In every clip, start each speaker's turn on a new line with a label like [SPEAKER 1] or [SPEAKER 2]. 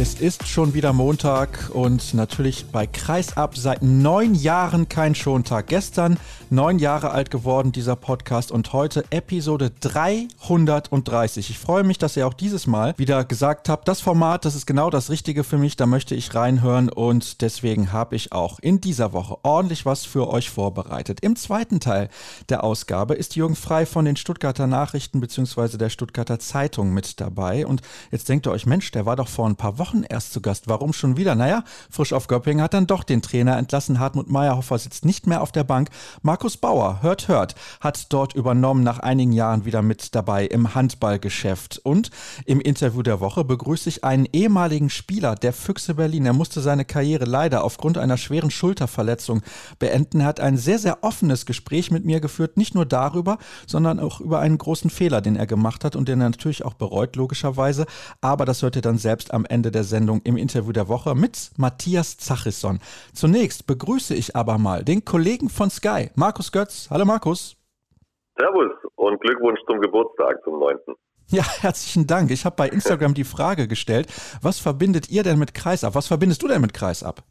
[SPEAKER 1] Es ist schon wieder Montag und natürlich bei Kreisab seit neun Jahren kein Schontag. Gestern neun Jahre alt geworden, dieser Podcast und heute Episode 330. Ich freue mich, dass ihr auch dieses Mal wieder gesagt habt, das Format, das ist genau das Richtige für mich, da möchte ich reinhören und deswegen habe ich auch in dieser Woche ordentlich was für euch vorbereitet. Im zweiten Teil der Ausgabe ist Jürgen Frei von den Stuttgarter Nachrichten bzw. der Stuttgarter Zeitung mit dabei und jetzt denkt ihr euch, Mensch, der war doch vor ein paar Wochen Wochen erst zu Gast. Warum schon wieder? Naja, frisch auf Göppingen hat dann doch den Trainer entlassen. Hartmut Meyerhofer sitzt nicht mehr auf der Bank. Markus Bauer, hört, hört, hat dort übernommen, nach einigen Jahren wieder mit dabei im Handballgeschäft. Und im Interview der Woche begrüße ich einen ehemaligen Spieler der Füchse Berlin. Er musste seine Karriere leider aufgrund einer schweren Schulterverletzung beenden. Er hat ein sehr, sehr offenes Gespräch mit mir geführt, nicht nur darüber, sondern auch über einen großen Fehler, den er gemacht hat und den er natürlich auch bereut, logischerweise. Aber das hört ihr dann selbst am Ende der der Sendung im Interview der Woche mit Matthias Zachisson. Zunächst begrüße ich aber mal den Kollegen von Sky, Markus Götz. Hallo Markus.
[SPEAKER 2] Servus und Glückwunsch zum Geburtstag, zum 9.
[SPEAKER 1] Ja, herzlichen Dank. Ich habe bei Instagram die Frage gestellt, was verbindet ihr denn mit Kreisab? Was verbindest du denn mit Kreisab?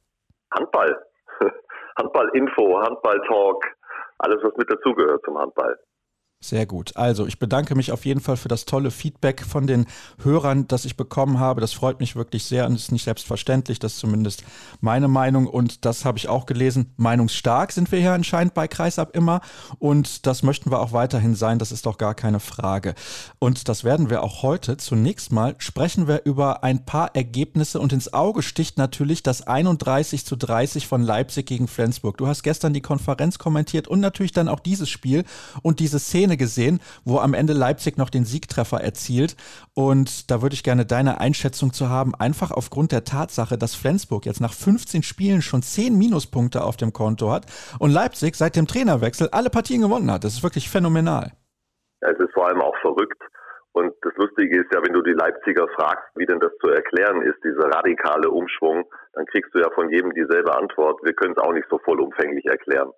[SPEAKER 2] Handball. Handball-Info, Handball-Talk, alles, was mit dazugehört zum Handball.
[SPEAKER 1] Sehr gut. Also ich bedanke mich auf jeden Fall für das tolle Feedback von den Hörern, das ich bekommen habe. Das freut mich wirklich sehr und ist nicht selbstverständlich. Das ist zumindest meine Meinung und das habe ich auch gelesen. Meinungsstark sind wir hier anscheinend bei Kreisab immer und das möchten wir auch weiterhin sein. Das ist doch gar keine Frage. Und das werden wir auch heute. Zunächst mal sprechen wir über ein paar Ergebnisse und ins Auge sticht natürlich das 31 zu 30 von Leipzig gegen Flensburg. Du hast gestern die Konferenz kommentiert und natürlich dann auch dieses Spiel und diese Szene Szene gesehen, wo am Ende Leipzig noch den Siegtreffer erzielt. Und da würde ich gerne deine Einschätzung zu haben, einfach aufgrund der Tatsache, dass Flensburg jetzt nach 15 Spielen schon 10 Minuspunkte auf dem Konto hat und Leipzig seit dem Trainerwechsel alle Partien gewonnen hat. Das ist wirklich phänomenal.
[SPEAKER 2] Es ist vor allem auch verrückt. Und das Lustige ist ja, wenn du die Leipziger fragst, wie denn das zu erklären ist, dieser radikale Umschwung, dann kriegst du ja von jedem dieselbe Antwort. Wir können es auch nicht so vollumfänglich erklären.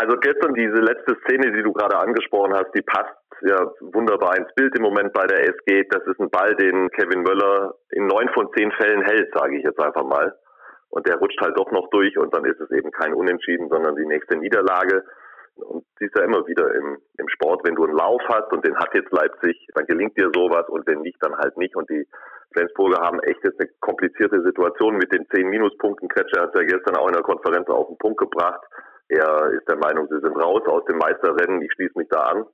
[SPEAKER 2] Also gestern diese letzte Szene, die du gerade angesprochen hast, die passt ja wunderbar ins Bild im Moment bei der SG. Das ist ein Ball, den Kevin Möller in neun von zehn Fällen hält, sage ich jetzt einfach mal. Und der rutscht halt doch noch durch und dann ist es eben kein Unentschieden, sondern die nächste Niederlage. Und siehst ja immer wieder im, im Sport, wenn du einen Lauf hast und den hat jetzt Leipzig, dann gelingt dir sowas und wenn nicht, dann halt nicht. Und die Flensburger haben echt jetzt eine komplizierte Situation mit den zehn Minuspunkten. Kretscher hat ja gestern auch in der Konferenz auf den Punkt gebracht. Er ist der Meinung, sie sind raus aus dem Meisterrennen. Ich schließe mich da an.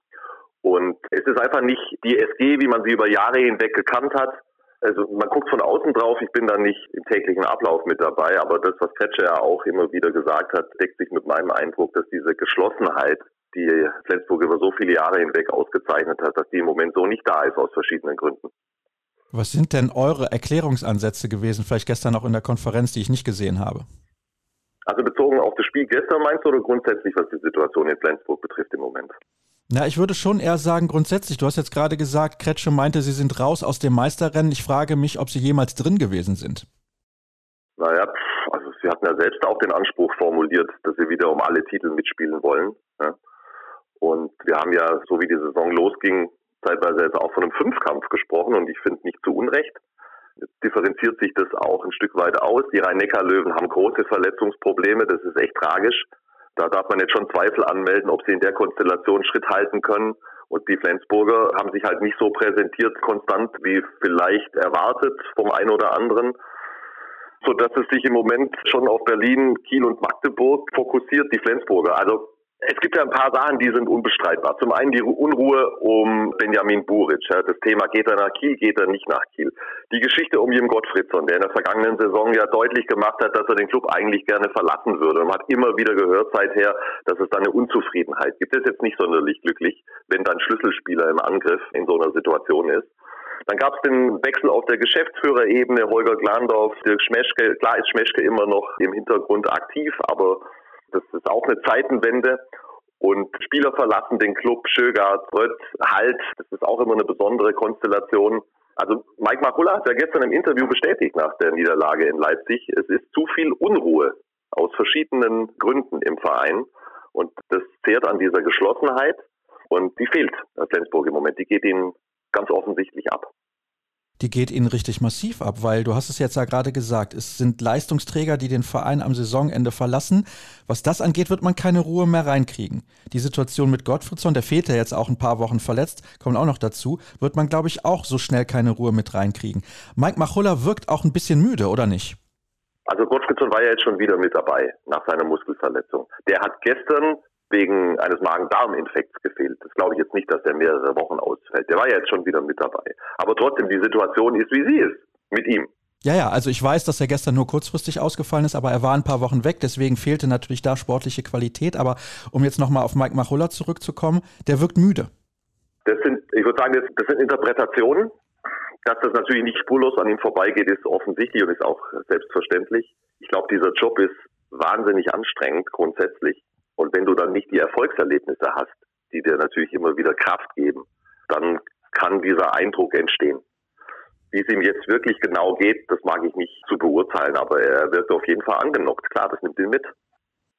[SPEAKER 2] Und es ist einfach nicht die SG, wie man sie über Jahre hinweg gekannt hat. Also man guckt von außen drauf, ich bin da nicht im täglichen Ablauf mit dabei, aber das, was Kretscher ja auch immer wieder gesagt hat, deckt sich mit meinem Eindruck, dass diese Geschlossenheit, die Flensburg über so viele Jahre hinweg ausgezeichnet hat, dass die im Moment so nicht da ist aus verschiedenen Gründen.
[SPEAKER 1] Was sind denn eure Erklärungsansätze gewesen, vielleicht gestern auch in der Konferenz, die ich nicht gesehen habe?
[SPEAKER 2] Also bezogen auf das Spiel gestern meinst du oder grundsätzlich, was die Situation in Flensburg betrifft im Moment?
[SPEAKER 1] Na, ich würde schon eher sagen, grundsätzlich, du hast jetzt gerade gesagt, Kretsche meinte, sie sind raus aus dem Meisterrennen. Ich frage mich, ob sie jemals drin gewesen sind.
[SPEAKER 2] Naja, also sie hatten ja selbst auch den Anspruch formuliert, dass sie wieder um alle Titel mitspielen wollen. Ja. Und wir haben ja, so wie die Saison losging, zeitweise jetzt auch von einem Fünfkampf gesprochen und ich finde nicht zu Unrecht. Differenziert sich das auch ein Stück weit aus. Die Rhein-Neckar-Löwen haben große Verletzungsprobleme. Das ist echt tragisch. Da darf man jetzt schon Zweifel anmelden, ob sie in der Konstellation Schritt halten können. Und die Flensburger haben sich halt nicht so präsentiert konstant wie vielleicht erwartet vom einen oder anderen, so dass es sich im Moment schon auf Berlin, Kiel und Magdeburg fokussiert, die Flensburger. Also es gibt ja ein paar Sachen, die sind unbestreitbar. Zum einen die Unruhe um Benjamin Buric. Das Thema, geht er nach Kiel, geht er nicht nach Kiel. Die Geschichte um Jim Gottfriedson, der in der vergangenen Saison ja deutlich gemacht hat, dass er den Club eigentlich gerne verlassen würde. Und man hat immer wieder gehört seither, dass es da eine Unzufriedenheit gibt. Das ist jetzt nicht sonderlich glücklich, wenn dann Schlüsselspieler im Angriff in so einer Situation ist. Dann gab es den Wechsel auf der Geschäftsführerebene, Holger Glandorf, Dirk Schmeschke. Klar ist Schmeschke immer noch im Hintergrund aktiv, aber das ist auch eine Zeitenwende. Und Spieler verlassen den Club, Schögard, Rött, Halt. Das ist auch immer eine besondere Konstellation. Also Mike Machulla hat ja gestern im Interview bestätigt nach der Niederlage in Leipzig, es ist zu viel Unruhe aus verschiedenen Gründen im Verein. Und das zehrt an dieser Geschlossenheit und die fehlt Flensburg im Moment. Die geht ihnen ganz offensichtlich ab
[SPEAKER 1] die geht ihnen richtig massiv ab, weil du hast es jetzt ja gerade gesagt, es sind Leistungsträger, die den Verein am Saisonende verlassen. Was das angeht, wird man keine Ruhe mehr reinkriegen. Die Situation mit Gottfriedson, der fehlt ja jetzt auch ein paar Wochen verletzt, kommt auch noch dazu, wird man, glaube ich, auch so schnell keine Ruhe mit reinkriegen. Mike Machulla wirkt auch ein bisschen müde, oder nicht?
[SPEAKER 2] Also Gottfriedson war ja jetzt schon wieder mit dabei nach seiner Muskelverletzung. Der hat gestern wegen eines Magen-Darm-Infekts gefehlt. Das glaube ich jetzt nicht, dass der mehrere Wochen ausfällt. Der war ja jetzt schon wieder mit dabei. Aber trotzdem, die Situation ist, wie sie ist, mit ihm.
[SPEAKER 1] Ja, ja, also ich weiß, dass er gestern nur kurzfristig ausgefallen ist, aber er war ein paar Wochen weg, deswegen fehlte natürlich da sportliche Qualität. Aber um jetzt nochmal auf Mike Machulla zurückzukommen, der wirkt müde.
[SPEAKER 2] Das sind, ich würde sagen, das sind Interpretationen. Dass das natürlich nicht spurlos an ihm vorbeigeht, ist offensichtlich und ist auch selbstverständlich. Ich glaube, dieser Job ist wahnsinnig anstrengend grundsätzlich. Und wenn du dann nicht die Erfolgserlebnisse hast, die dir natürlich immer wieder Kraft geben, dann kann dieser Eindruck entstehen. Wie es ihm jetzt wirklich genau geht, das mag ich nicht zu beurteilen, aber er wird auf jeden Fall angenockt. Klar, das nimmt ihn mit.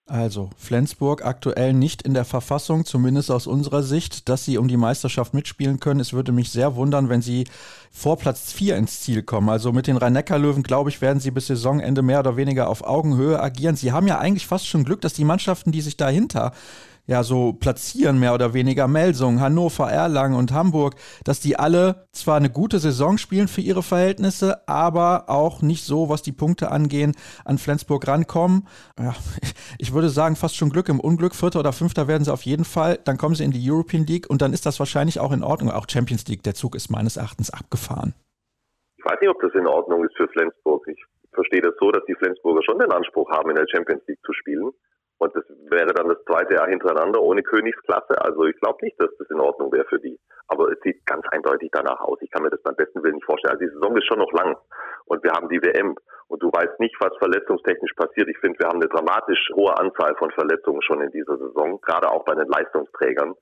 [SPEAKER 1] Also, Flensburg aktuell nicht in der Verfassung, zumindest aus unserer Sicht, dass sie um die Meisterschaft mitspielen können. Es würde mich sehr wundern, wenn sie vor Platz 4 ins Ziel kommen. Also mit den Rhein-Neckar-Löwen, glaube ich, werden sie bis Saisonende mehr oder weniger auf Augenhöhe agieren. Sie haben ja eigentlich fast schon Glück, dass die Mannschaften, die sich dahinter ja so platzieren, mehr oder weniger Melsungen, Hannover, Erlangen und Hamburg, dass die alle zwar eine gute Saison spielen für ihre Verhältnisse, aber auch nicht so, was die Punkte angehen, an Flensburg rankommen. Ja, ich würde sagen, fast schon Glück im Unglück. Vierter oder Fünfter werden sie auf jeden Fall. Dann kommen sie in die European League und dann ist das wahrscheinlich auch in Ordnung. Auch Champions League, der Zug ist meines Erachtens abgefahren.
[SPEAKER 2] Ich weiß nicht, ob das in Ordnung ist für Flensburg. Ich verstehe das so, dass die Flensburger schon den Anspruch haben, in der Champions League zu spielen. Und das wäre dann das zweite Jahr hintereinander ohne Königsklasse. Also ich glaube nicht, dass das in Ordnung wäre für die. Aber es sieht ganz eindeutig danach aus. Ich kann mir das beim besten Willen nicht vorstellen. Also die Saison ist schon noch lang. Und wir haben die WM. Und du weißt nicht, was verletzungstechnisch passiert. Ich finde, wir haben eine dramatisch hohe Anzahl von Verletzungen schon in dieser Saison. Gerade auch bei den Leistungsträgern.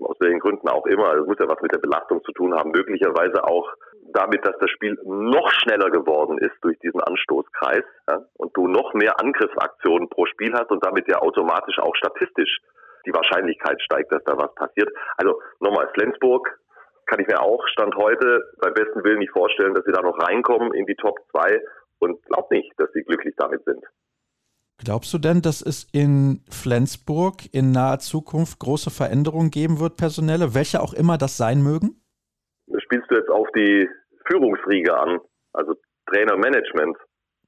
[SPEAKER 2] Aus welchen Gründen auch immer. Das muss ja was mit der Belastung zu tun haben. Möglicherweise auch damit, dass das Spiel noch schneller geworden ist durch diesen Anstoßkreis ja, und du noch mehr Angriffsaktionen pro Spiel hast und damit ja automatisch auch statistisch die Wahrscheinlichkeit steigt, dass da was passiert. Also nochmal, Flensburg kann ich mir auch Stand heute beim besten Willen nicht vorstellen, dass sie da noch reinkommen in die Top 2 und glaub nicht, dass sie glücklich damit sind.
[SPEAKER 1] Glaubst du denn, dass es in Flensburg in naher Zukunft große Veränderungen geben wird, personelle, welche auch immer das sein mögen?
[SPEAKER 2] Spielst du jetzt auf die Führungsriege an, also Trainermanagement?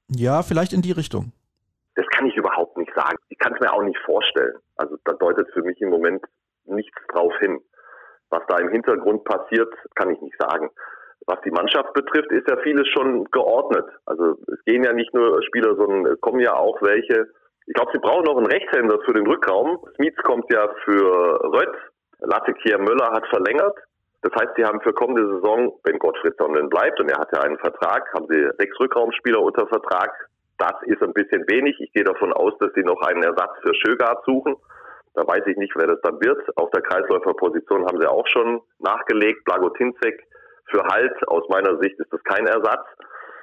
[SPEAKER 1] Ja, vielleicht in die Richtung.
[SPEAKER 2] Das kann ich überhaupt nicht sagen. Ich kann es mir auch nicht vorstellen. Also da deutet für mich im Moment nichts drauf hin. Was da im Hintergrund passiert, kann ich nicht sagen. Was die Mannschaft betrifft, ist ja vieles schon geordnet. Also es gehen ja nicht nur Spieler, sondern es kommen ja auch welche. Ich glaube, sie brauchen noch einen Rechtshänder für den Rückraum. Smith kommt ja für Rött. Latte Kier Möller hat verlängert. Das heißt, sie haben für kommende Saison, wenn Gottfried Sonnen bleibt, und er hat ja einen Vertrag, haben sie sechs Rückraumspieler unter Vertrag. Das ist ein bisschen wenig. Ich gehe davon aus, dass sie noch einen Ersatz für Schögard suchen. Da weiß ich nicht, wer das dann wird. Auf der Kreisläuferposition haben sie auch schon nachgelegt. Blagotinzek für Halt. Aus meiner Sicht ist das kein Ersatz.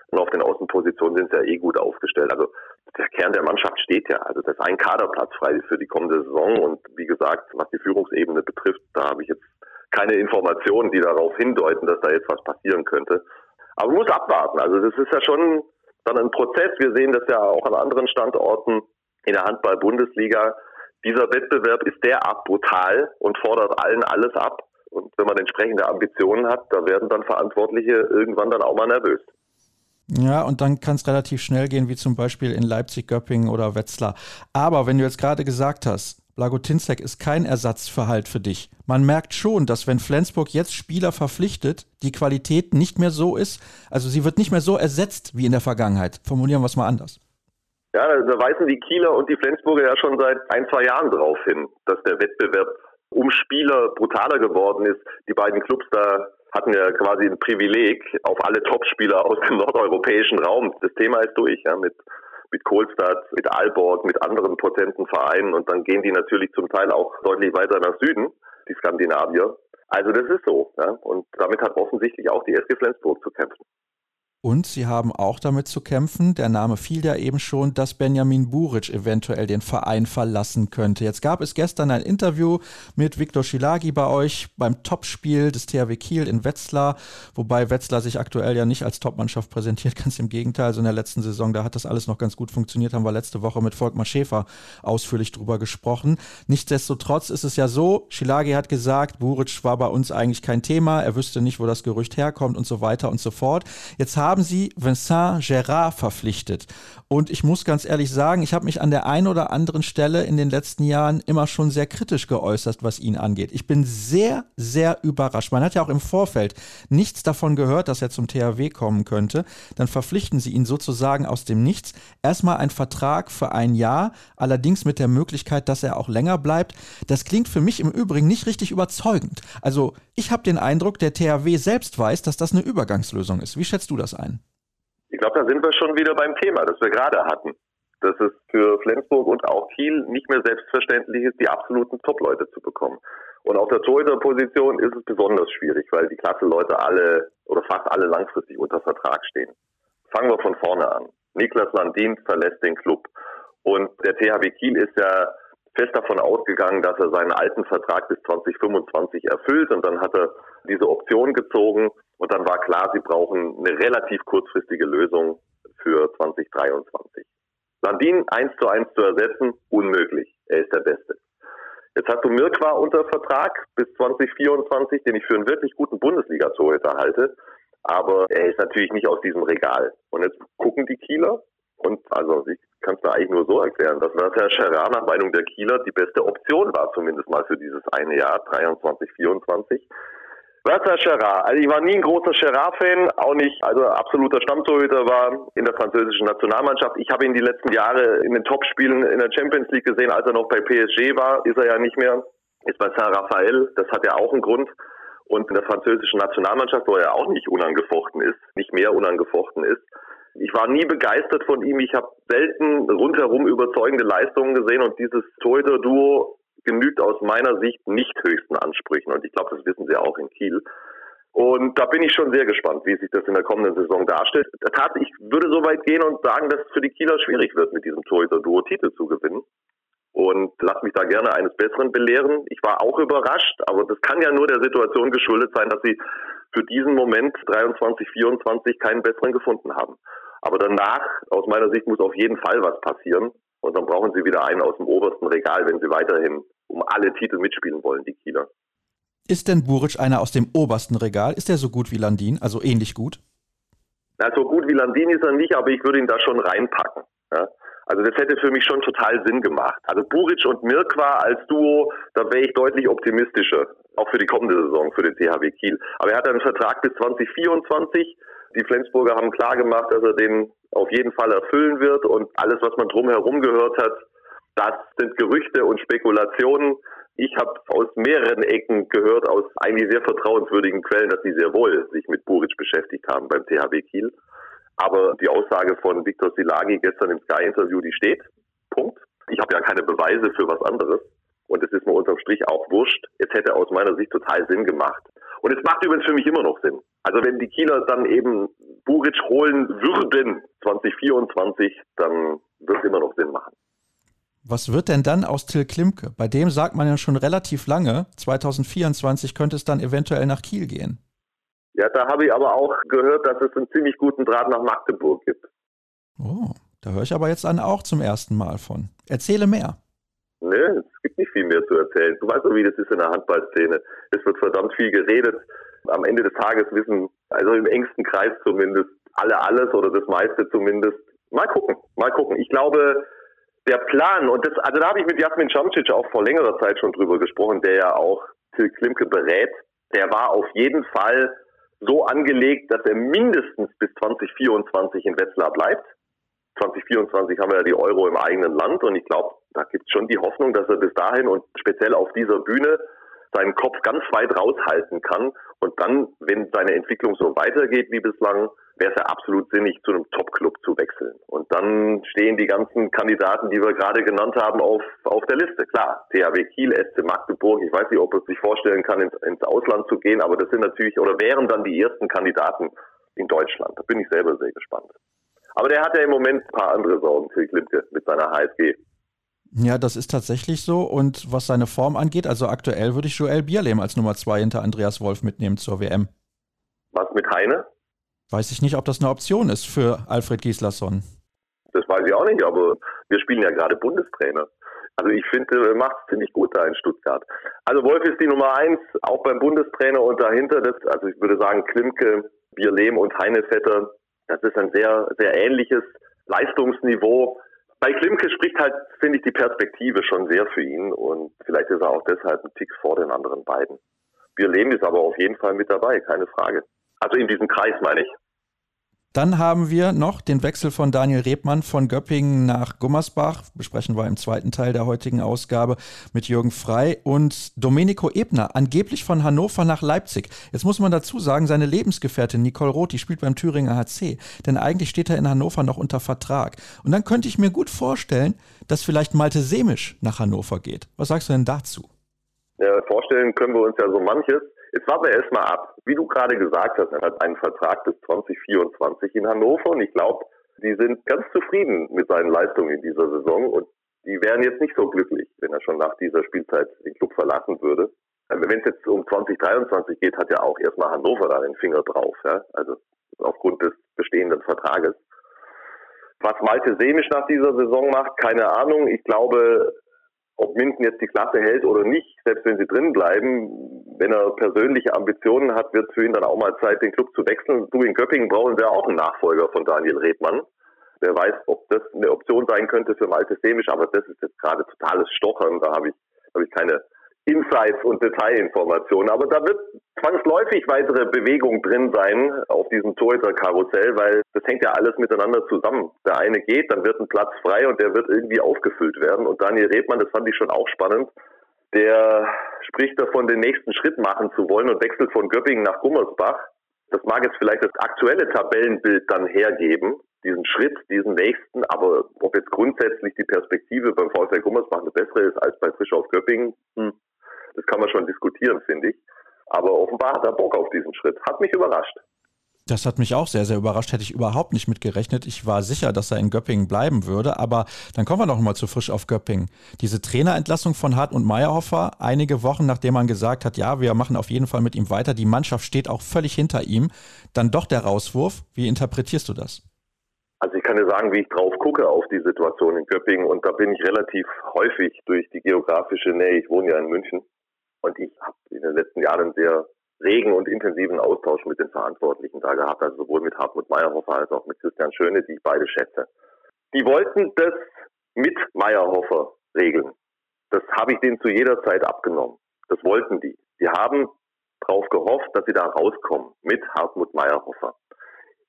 [SPEAKER 2] Und auf den Außenpositionen sind sie ja eh gut aufgestellt. Also der Kern der Mannschaft steht ja. Also das ist ein Kaderplatz frei für die kommende Saison. Und wie gesagt, was die Führungsebene betrifft, da habe ich jetzt keine Informationen, die darauf hindeuten, dass da jetzt was passieren könnte. Aber man muss abwarten. Also das ist ja schon dann ein Prozess. Wir sehen das ja auch an anderen Standorten in der Handball-Bundesliga. Dieser Wettbewerb ist derart brutal und fordert allen alles ab. Und wenn man entsprechende Ambitionen hat, da werden dann Verantwortliche irgendwann dann auch mal nervös.
[SPEAKER 1] Ja, und dann kann es relativ schnell gehen, wie zum Beispiel in Leipzig, Göppingen oder Wetzlar. Aber wenn du jetzt gerade gesagt hast, Blagotinzek ist kein Ersatz für für dich. Man merkt schon, dass wenn Flensburg jetzt Spieler verpflichtet, die Qualität nicht mehr so ist, also sie wird nicht mehr so ersetzt wie in der Vergangenheit. Formulieren wir es mal anders.
[SPEAKER 2] Ja, da weisen die Kieler und die Flensburger ja schon seit ein, zwei Jahren darauf hin, dass der Wettbewerb um Spieler brutaler geworden ist. Die beiden Clubs da hatten ja quasi ein Privileg auf alle Topspieler aus dem nordeuropäischen Raum. Das Thema ist durch, ja, mit mit Kohlstadt, mit Aalborg, mit anderen potenten Vereinen und dann gehen die natürlich zum Teil auch deutlich weiter nach Süden, die Skandinavier. Also das ist so. Ja? Und damit hat offensichtlich auch die SG Flensburg zu kämpfen.
[SPEAKER 1] Und sie haben auch damit zu kämpfen, der Name fiel ja eben schon, dass Benjamin Buric eventuell den Verein verlassen könnte. Jetzt gab es gestern ein Interview mit Viktor Schilagi bei euch beim Topspiel des THW Kiel in Wetzlar, wobei Wetzlar sich aktuell ja nicht als Topmannschaft präsentiert, ganz im Gegenteil. Also in der letzten Saison, da hat das alles noch ganz gut funktioniert, haben wir letzte Woche mit Volkmar Schäfer ausführlich drüber gesprochen. Nichtsdestotrotz ist es ja so, Schilagi hat gesagt, Buric war bei uns eigentlich kein Thema, er wüsste nicht, wo das Gerücht herkommt und so weiter und so fort. Jetzt haben haben sie Vincent Gérard verpflichtet. Und ich muss ganz ehrlich sagen, ich habe mich an der einen oder anderen Stelle in den letzten Jahren immer schon sehr kritisch geäußert, was ihn angeht. Ich bin sehr, sehr überrascht. Man hat ja auch im Vorfeld nichts davon gehört, dass er zum THW kommen könnte. Dann verpflichten sie ihn sozusagen aus dem Nichts. Erstmal ein Vertrag für ein Jahr, allerdings mit der Möglichkeit, dass er auch länger bleibt. Das klingt für mich im Übrigen nicht richtig überzeugend. Also ich habe den Eindruck, der THW selbst weiß, dass das eine Übergangslösung ist. Wie schätzt du das ein?
[SPEAKER 2] Ich glaube, da sind wir schon wieder beim Thema, das wir gerade hatten. Dass es für Flensburg und auch Kiel nicht mehr selbstverständlich ist, die absoluten Top-Leute zu bekommen. Und auf der Torhüter-Position ist es besonders schwierig, weil die Klasse-Leute alle oder fast alle langfristig unter Vertrag stehen. Fangen wir von vorne an. Niklas Landin verlässt den Club. Und der THW Kiel ist ja fest davon ausgegangen, dass er seinen alten Vertrag bis 2025 erfüllt und dann hat er diese Option gezogen und dann war klar, sie brauchen eine relativ kurzfristige Lösung für 2023. Landin eins zu eins zu ersetzen, unmöglich. Er ist der Beste. Jetzt hast du Mirkwa unter Vertrag bis 2024, den ich für einen wirklich guten Bundesliga-Torhüter halte. Aber er ist natürlich nicht aus diesem Regal. Und jetzt gucken die Kieler und also ich kann es mir eigentlich nur so erklären, dass Werther Scherer nach Meinung der Kieler die beste Option war, zumindest mal für dieses eine Jahr, 23, 24. Werther Scherer, also ich war nie ein großer Scherer-Fan, auch nicht, also absoluter Stammtorhüter war in der französischen Nationalmannschaft. Ich habe ihn die letzten Jahre in den Topspielen in der Champions League gesehen, als er noch bei PSG war, ist er ja nicht mehr. Ist bei Saint-Raphael, das hat ja auch einen Grund. Und in der französischen Nationalmannschaft, wo er auch nicht unangefochten ist, nicht mehr unangefochten ist, ich war nie begeistert von ihm. Ich habe selten rundherum überzeugende Leistungen gesehen und dieses Torhüter-Duo genügt aus meiner Sicht nicht höchsten Ansprüchen. Und ich glaube, das wissen Sie auch in Kiel. Und da bin ich schon sehr gespannt, wie sich das in der kommenden Saison darstellt. Ich würde so weit gehen und sagen, dass es für die Kieler schwierig wird, mit diesem Torhüter-Duo Titel zu gewinnen. Und lass mich da gerne eines Besseren belehren. Ich war auch überrascht, aber das kann ja nur der Situation geschuldet sein, dass sie für diesen Moment 23, 24 keinen besseren gefunden haben. Aber danach, aus meiner Sicht, muss auf jeden Fall was passieren. Und dann brauchen sie wieder einen aus dem obersten Regal, wenn sie weiterhin um alle Titel mitspielen wollen, die Kieler.
[SPEAKER 1] Ist denn Buric einer aus dem obersten Regal? Ist er so gut wie Landin, also ähnlich gut?
[SPEAKER 2] Na, so gut wie Landin ist er nicht, aber ich würde ihn da schon reinpacken. Ja? Also das hätte für mich schon total Sinn gemacht. Also Buric und Mirkwa als Duo, da wäre ich deutlich optimistischer, auch für die kommende Saison, für den THW Kiel. Aber er hat einen Vertrag bis 2024. Die Flensburger haben klar gemacht, dass er den auf jeden Fall erfüllen wird und alles, was man drumherum gehört hat, das sind Gerüchte und Spekulationen. Ich habe aus mehreren Ecken gehört, aus eigentlich sehr vertrauenswürdigen Quellen, dass sie sehr wohl sich mit Buric beschäftigt haben beim THW Kiel. Aber die Aussage von Viktor Silagi gestern im Sky-Interview, die steht. Punkt. Ich habe ja keine Beweise für was anderes. Und es ist mir unterm Strich auch wurscht. Es hätte aus meiner Sicht total Sinn gemacht. Und es macht übrigens für mich immer noch Sinn. Also wenn die Kieler dann eben Buric holen würden 2024, dann wird es immer noch Sinn machen.
[SPEAKER 1] Was wird denn dann aus Till Klimke? Bei dem sagt man ja schon relativ lange, 2024 könnte es dann eventuell nach Kiel gehen.
[SPEAKER 2] Ja, da habe ich aber auch gehört, dass es einen ziemlich guten Draht nach Magdeburg gibt.
[SPEAKER 1] Oh, da höre ich aber jetzt dann auch zum ersten Mal von. Erzähle mehr.
[SPEAKER 2] Nö, nicht viel mehr zu erzählen. Du weißt doch, wie das ist in der Handballszene. Es wird verdammt viel geredet. Am Ende des Tages wissen, also im engsten Kreis zumindest, alle alles oder das meiste zumindest. Mal gucken, mal gucken. Ich glaube, der Plan, und das, also da habe ich mit Jasmin Camcic auch vor längerer Zeit schon drüber gesprochen, der ja auch Till Klimke berät, der war auf jeden Fall so angelegt, dass er mindestens bis 2024 in Wetzlar bleibt. 2024 haben wir ja die Euro im eigenen Land und ich glaube, da gibt es schon die Hoffnung, dass er bis dahin und speziell auf dieser Bühne seinen Kopf ganz weit raushalten kann und dann, wenn seine Entwicklung so weitergeht wie bislang, wäre es ja absolut sinnig, zu einem Top-Club zu wechseln. Und dann stehen die ganzen Kandidaten, die wir gerade genannt haben, auf, auf der Liste. Klar, THW Kiel, SC Magdeburg, ich weiß nicht, ob es sich vorstellen kann, ins, ins Ausland zu gehen, aber das sind natürlich oder wären dann die ersten Kandidaten in Deutschland. Da bin ich selber sehr gespannt. Aber der hat ja im Moment ein paar andere Sorgen, Phil Klimke, mit seiner HSG.
[SPEAKER 1] Ja, das ist tatsächlich so. Und was seine Form angeht, also aktuell würde ich Joel Bierlehm als Nummer zwei hinter Andreas Wolf mitnehmen zur WM.
[SPEAKER 2] Was mit Heine?
[SPEAKER 1] Weiß ich nicht, ob das eine Option ist für Alfred Gislason.
[SPEAKER 2] Das weiß ich auch nicht, aber wir spielen ja gerade Bundestrainer. Also ich finde, er macht es ziemlich gut da in Stuttgart. Also Wolf ist die Nummer eins, auch beim Bundestrainer und dahinter das, also ich würde sagen Klimke, Bierlehm und Heinevetter, das ist ein sehr, sehr ähnliches Leistungsniveau. Bei Klimke spricht halt, finde ich, die Perspektive schon sehr für ihn und vielleicht ist er auch deshalb ein Tick vor den anderen beiden. Bierlehm ist aber auf jeden Fall mit dabei, keine Frage. Also in diesem Kreis meine ich.
[SPEAKER 1] Dann haben wir noch den Wechsel von Daniel Rebmann von Göppingen nach Gummersbach. Besprechen wir im zweiten Teil der heutigen Ausgabe mit Jürgen Frei und Domenico Ebner, angeblich von Hannover nach Leipzig. Jetzt muss man dazu sagen, seine Lebensgefährtin Nicole Roth, die spielt beim Thüringer HC. Denn eigentlich steht er in Hannover noch unter Vertrag. Und dann könnte ich mir gut vorstellen, dass vielleicht Malte Semisch nach Hannover geht. Was sagst du denn dazu?
[SPEAKER 2] Ja, vorstellen können wir uns ja so manches. Jetzt warten wir erstmal ab. Wie du gerade gesagt hast, er hat einen Vertrag bis 2024 in Hannover und ich glaube, die sind ganz zufrieden mit seinen Leistungen in dieser Saison und die wären jetzt nicht so glücklich, wenn er schon nach dieser Spielzeit den Club verlassen würde. Wenn es jetzt um 2023 geht, hat ja auch erstmal Hannover da den Finger drauf, ja? also aufgrund des bestehenden Vertrages. Was Malte Semisch nach dieser Saison macht, keine Ahnung. Ich glaube, ob Minden jetzt die Klasse hält oder nicht, selbst wenn sie drin bleiben, wenn er persönliche Ambitionen hat, wird es für ihn dann auch mal Zeit, den Club zu wechseln. Du in Göppingen brauchen wir auch einen Nachfolger von Daniel Redmann. Wer weiß, ob das eine Option sein könnte für Malte Semisch, aber das ist jetzt gerade totales Stochern. Da habe ich, habe ich keine Insights und Detailinformationen. Aber da wird zwangsläufig weitere Bewegung drin sein auf diesem Torhüter-Karussell, weil das hängt ja alles miteinander zusammen. Der eine geht, dann wird ein Platz frei und der wird irgendwie aufgefüllt werden. Und Daniel Redmann, das fand ich schon auch spannend, der spricht davon, den nächsten Schritt machen zu wollen und wechselt von Göppingen nach Gummersbach. Das mag jetzt vielleicht das aktuelle Tabellenbild dann hergeben, diesen Schritt, diesen nächsten, aber ob jetzt grundsätzlich die Perspektive beim VfL Gummersbach eine bessere ist als bei Frischhaus Göppingen, hm, kann man schon diskutieren, finde ich. Aber offenbar hat er Bock auf diesen Schritt. Hat mich überrascht.
[SPEAKER 1] Das hat mich auch sehr, sehr überrascht. Hätte ich überhaupt nicht mitgerechnet. Ich war sicher, dass er in Göppingen bleiben würde. Aber dann kommen wir noch mal zu frisch auf Göppingen. Diese Trainerentlassung von Hart und Meyerhofer, einige Wochen nachdem man gesagt hat, ja, wir machen auf jeden Fall mit ihm weiter. Die Mannschaft steht auch völlig hinter ihm. Dann doch der Rauswurf. Wie interpretierst du das?
[SPEAKER 2] Also ich kann dir sagen, wie ich drauf gucke auf die Situation in Göppingen. Und da bin ich relativ häufig durch die geografische Nähe. Ich wohne ja in München und ich habe in den letzten Jahren sehr regen und intensiven Austausch mit den Verantwortlichen da gehabt, also sowohl mit Hartmut Meyerhofer als auch mit Christian Schöne, die ich beide schätze. Die wollten das mit Meyerhofer regeln. Das habe ich denen zu jeder Zeit abgenommen. Das wollten die. Die haben darauf gehofft, dass sie da rauskommen mit Hartmut Meyerhofer.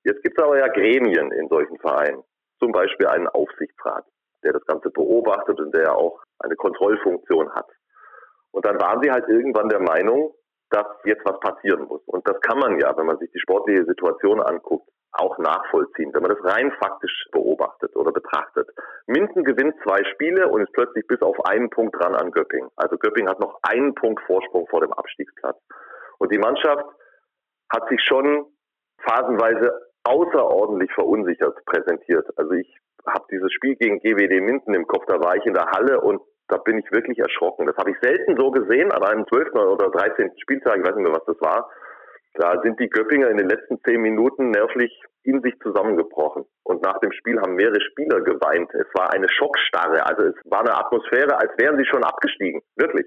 [SPEAKER 2] Jetzt gibt es aber ja Gremien in solchen Vereinen, zum Beispiel einen Aufsichtsrat, der das Ganze beobachtet und der auch eine Kontrollfunktion hat. Und dann waren sie halt irgendwann der Meinung, dass jetzt was passieren muss. Und das kann man ja, wenn man sich die sportliche Situation anguckt, auch nachvollziehen, wenn man das rein faktisch beobachtet oder betrachtet. Minden gewinnt zwei Spiele und ist plötzlich bis auf einen Punkt dran an Göpping. Also Göpping hat noch einen Punkt Vorsprung vor dem Abstiegsplatz. Und die Mannschaft hat sich schon phasenweise außerordentlich verunsichert präsentiert. Also ich habe dieses Spiel gegen GWD Minden im Kopf, da war ich in der Halle und da bin ich wirklich erschrocken. Das habe ich selten so gesehen an einem 12. oder 13. Spieltag, ich weiß nicht mehr, was das war. Da sind die Göppinger in den letzten zehn Minuten nervlich in sich zusammengebrochen. Und nach dem Spiel haben mehrere Spieler geweint. Es war eine Schockstarre. Also es war eine Atmosphäre, als wären sie schon abgestiegen. Wirklich.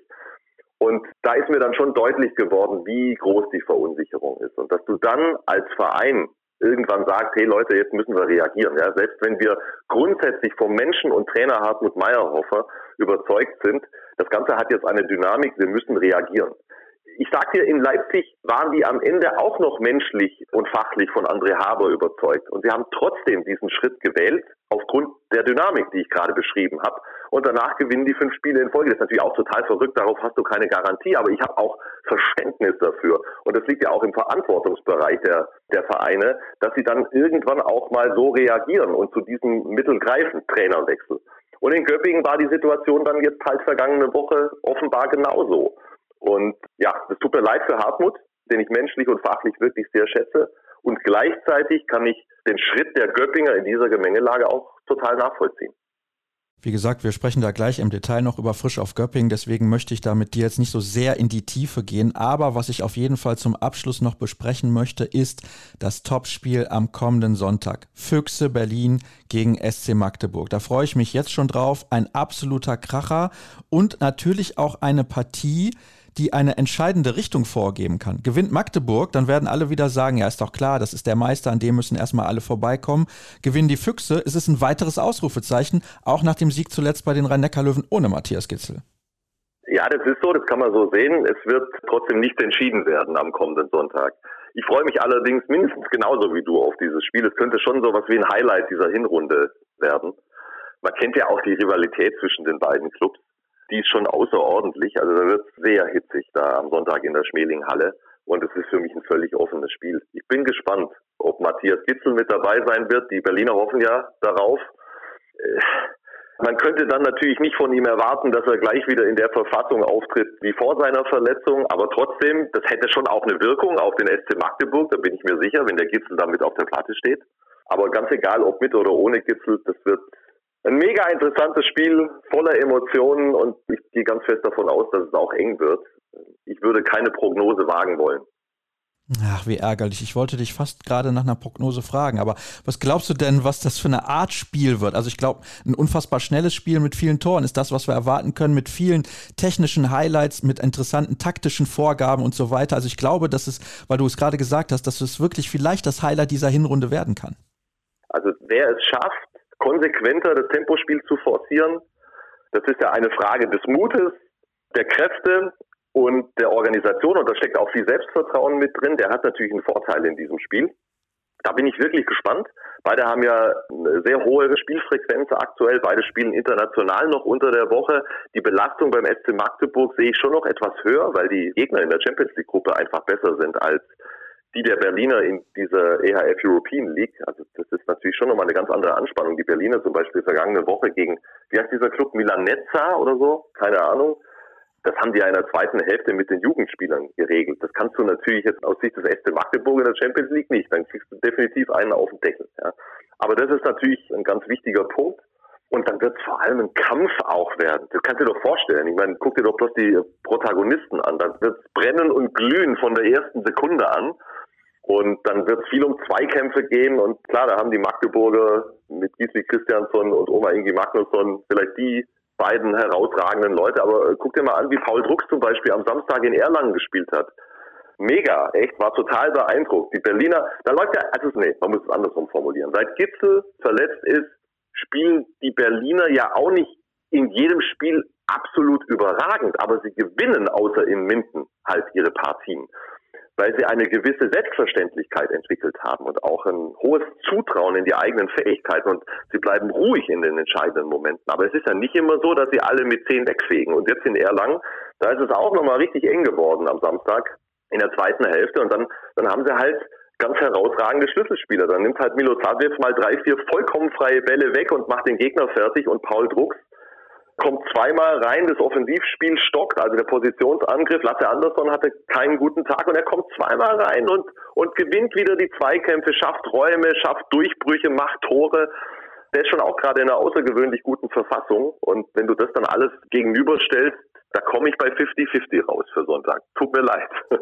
[SPEAKER 2] Und da ist mir dann schon deutlich geworden, wie groß die Verunsicherung ist. Und dass du dann als Verein irgendwann sagt, hey Leute, jetzt müssen wir reagieren. Ja, selbst wenn wir grundsätzlich vom Menschen und Trainer Hartmut Meyerhofer überzeugt sind, das Ganze hat jetzt eine Dynamik, wir müssen reagieren. Ich sag dir, in Leipzig waren die am Ende auch noch menschlich und fachlich von André Haber überzeugt. Und sie haben trotzdem diesen Schritt gewählt, aufgrund der Dynamik, die ich gerade beschrieben habe. Und danach gewinnen die fünf Spiele in Folge. Das ist natürlich auch total verrückt, darauf hast du keine Garantie, aber ich habe auch Verständnis dafür. Und das liegt ja auch im Verantwortungsbereich der, der Vereine, dass sie dann irgendwann auch mal so reagieren und zu diesem Mittel greifen, Trainerwechsel. Und in Göppingen war die Situation dann jetzt halt vergangene Woche offenbar genauso. Und ja, es tut mir leid für Hartmut, den ich menschlich und fachlich wirklich sehr schätze. Und gleichzeitig kann ich den Schritt der Göppinger in dieser Gemengelage auch total nachvollziehen.
[SPEAKER 1] Wie gesagt, wir sprechen da gleich im Detail noch über Frisch auf Göpping, deswegen möchte ich da mit dir jetzt nicht so sehr in die Tiefe gehen. Aber was ich auf jeden Fall zum Abschluss noch besprechen möchte, ist das Topspiel am kommenden Sonntag. Füchse Berlin gegen SC Magdeburg. Da freue ich mich jetzt schon drauf. Ein absoluter Kracher und natürlich auch eine Partie, die eine entscheidende Richtung vorgeben kann. Gewinnt Magdeburg, dann werden alle wieder sagen, ja, ist doch klar, das ist der Meister, an dem müssen erstmal alle vorbeikommen. Gewinnen die Füchse, ist es ein weiteres Ausrufezeichen, auch nach dem Sieg zuletzt bei den Rhein-Neckar-Löwen ohne Matthias Gitzel.
[SPEAKER 2] Ja, das ist so, das kann man so sehen. Es wird trotzdem nicht entschieden werden am kommenden Sonntag. Ich freue mich allerdings mindestens genauso wie du auf dieses Spiel. Es könnte schon so was wie ein Highlight dieser Hinrunde werden. Man kennt ja auch die Rivalität zwischen den beiden Clubs die ist schon außerordentlich. Also da wird es sehr hitzig da am Sonntag in der Schmelinghalle. Und es ist für mich ein völlig offenes Spiel. Ich bin gespannt, ob Matthias Gitzel mit dabei sein wird. Die Berliner hoffen ja darauf. Äh, man könnte dann natürlich nicht von ihm erwarten, dass er gleich wieder in der Verfassung auftritt wie vor seiner Verletzung, aber trotzdem, das hätte schon auch eine Wirkung auf den SC Magdeburg, da bin ich mir sicher, wenn der Gitzel damit auf der Platte steht. Aber ganz egal, ob mit oder ohne Gitzel, das wird ein mega interessantes Spiel, voller Emotionen und ich gehe ganz fest davon aus, dass es auch eng wird. Ich würde keine Prognose wagen wollen.
[SPEAKER 1] Ach, wie ärgerlich. Ich wollte dich fast gerade nach einer Prognose fragen, aber was glaubst du denn, was das für eine Art Spiel wird? Also ich glaube, ein unfassbar schnelles Spiel mit vielen Toren ist das, was wir erwarten können, mit vielen technischen Highlights, mit interessanten taktischen Vorgaben und so weiter. Also ich glaube, dass es, weil du es gerade gesagt hast, dass es wirklich vielleicht das Highlight dieser Hinrunde werden kann.
[SPEAKER 2] Also wer es schafft, konsequenter das Tempospiel zu forcieren. Das ist ja eine Frage des Mutes, der Kräfte und der Organisation. Und da steckt auch viel Selbstvertrauen mit drin. Der hat natürlich einen Vorteil in diesem Spiel. Da bin ich wirklich gespannt. Beide haben ja eine sehr hohe Spielfrequenz aktuell. Beide spielen international noch unter der Woche. Die Belastung beim SC Magdeburg sehe ich schon noch etwas höher, weil die Gegner in der Champions League Gruppe einfach besser sind als die der Berliner in dieser EHF European League. Also das ist natürlich schon nochmal eine ganz andere Anspannung. Die Berliner zum Beispiel vergangene Woche gegen, wie heißt dieser Club, Milanezza oder so? Keine Ahnung. Das haben die ja in der zweiten Hälfte mit den Jugendspielern geregelt. Das kannst du natürlich jetzt aus Sicht des SC Magdeburg in der Champions League nicht. Dann kriegst du definitiv einen auf den Deckel. Ja. Aber das ist natürlich ein ganz wichtiger Punkt. Und dann wird es vor allem ein Kampf auch werden. Das kannst du dir doch vorstellen. Ich meine, guck dir doch bloß die Protagonisten an. Dann wird es brennen und glühen von der ersten Sekunde an. Und dann wird es viel um Zweikämpfe gehen. Und klar, da haben die Magdeburger mit Gisli Christiansson und Oma Ingi Magnusson vielleicht die beiden herausragenden Leute. Aber äh, guck dir mal an, wie Paul Drucks zum Beispiel am Samstag in Erlangen gespielt hat. Mega, echt, war total beeindruckt. Die Berliner, da läuft ja, also nee, man muss es andersrum formulieren. Seit Gitzel verletzt ist, spielen die Berliner ja auch nicht in jedem Spiel absolut überragend, aber sie gewinnen außer in Minden halt ihre Partien weil sie eine gewisse Selbstverständlichkeit entwickelt haben und auch ein hohes Zutrauen in die eigenen Fähigkeiten und sie bleiben ruhig in den entscheidenden Momenten. Aber es ist ja nicht immer so, dass sie alle mit zehn wegfegen. Und jetzt in Erlangen, da ist es auch nochmal richtig eng geworden am Samstag in der zweiten Hälfte und dann, dann haben sie halt ganz herausragende Schlüsselspieler. Dann nimmt halt Milosavljev mal drei, vier vollkommen freie Bälle weg und macht den Gegner fertig und Paul Drucks kommt zweimal rein, das Offensivspiel stockt, also der Positionsangriff. Lasse Andersson hatte keinen guten Tag und er kommt zweimal rein und, und gewinnt wieder die Zweikämpfe, schafft Räume, schafft Durchbrüche, macht Tore. Der ist schon auch gerade in einer außergewöhnlich guten Verfassung. Und wenn du das dann alles gegenüberstellst, da komme ich bei 50-50 raus für Sonntag. Tut mir leid.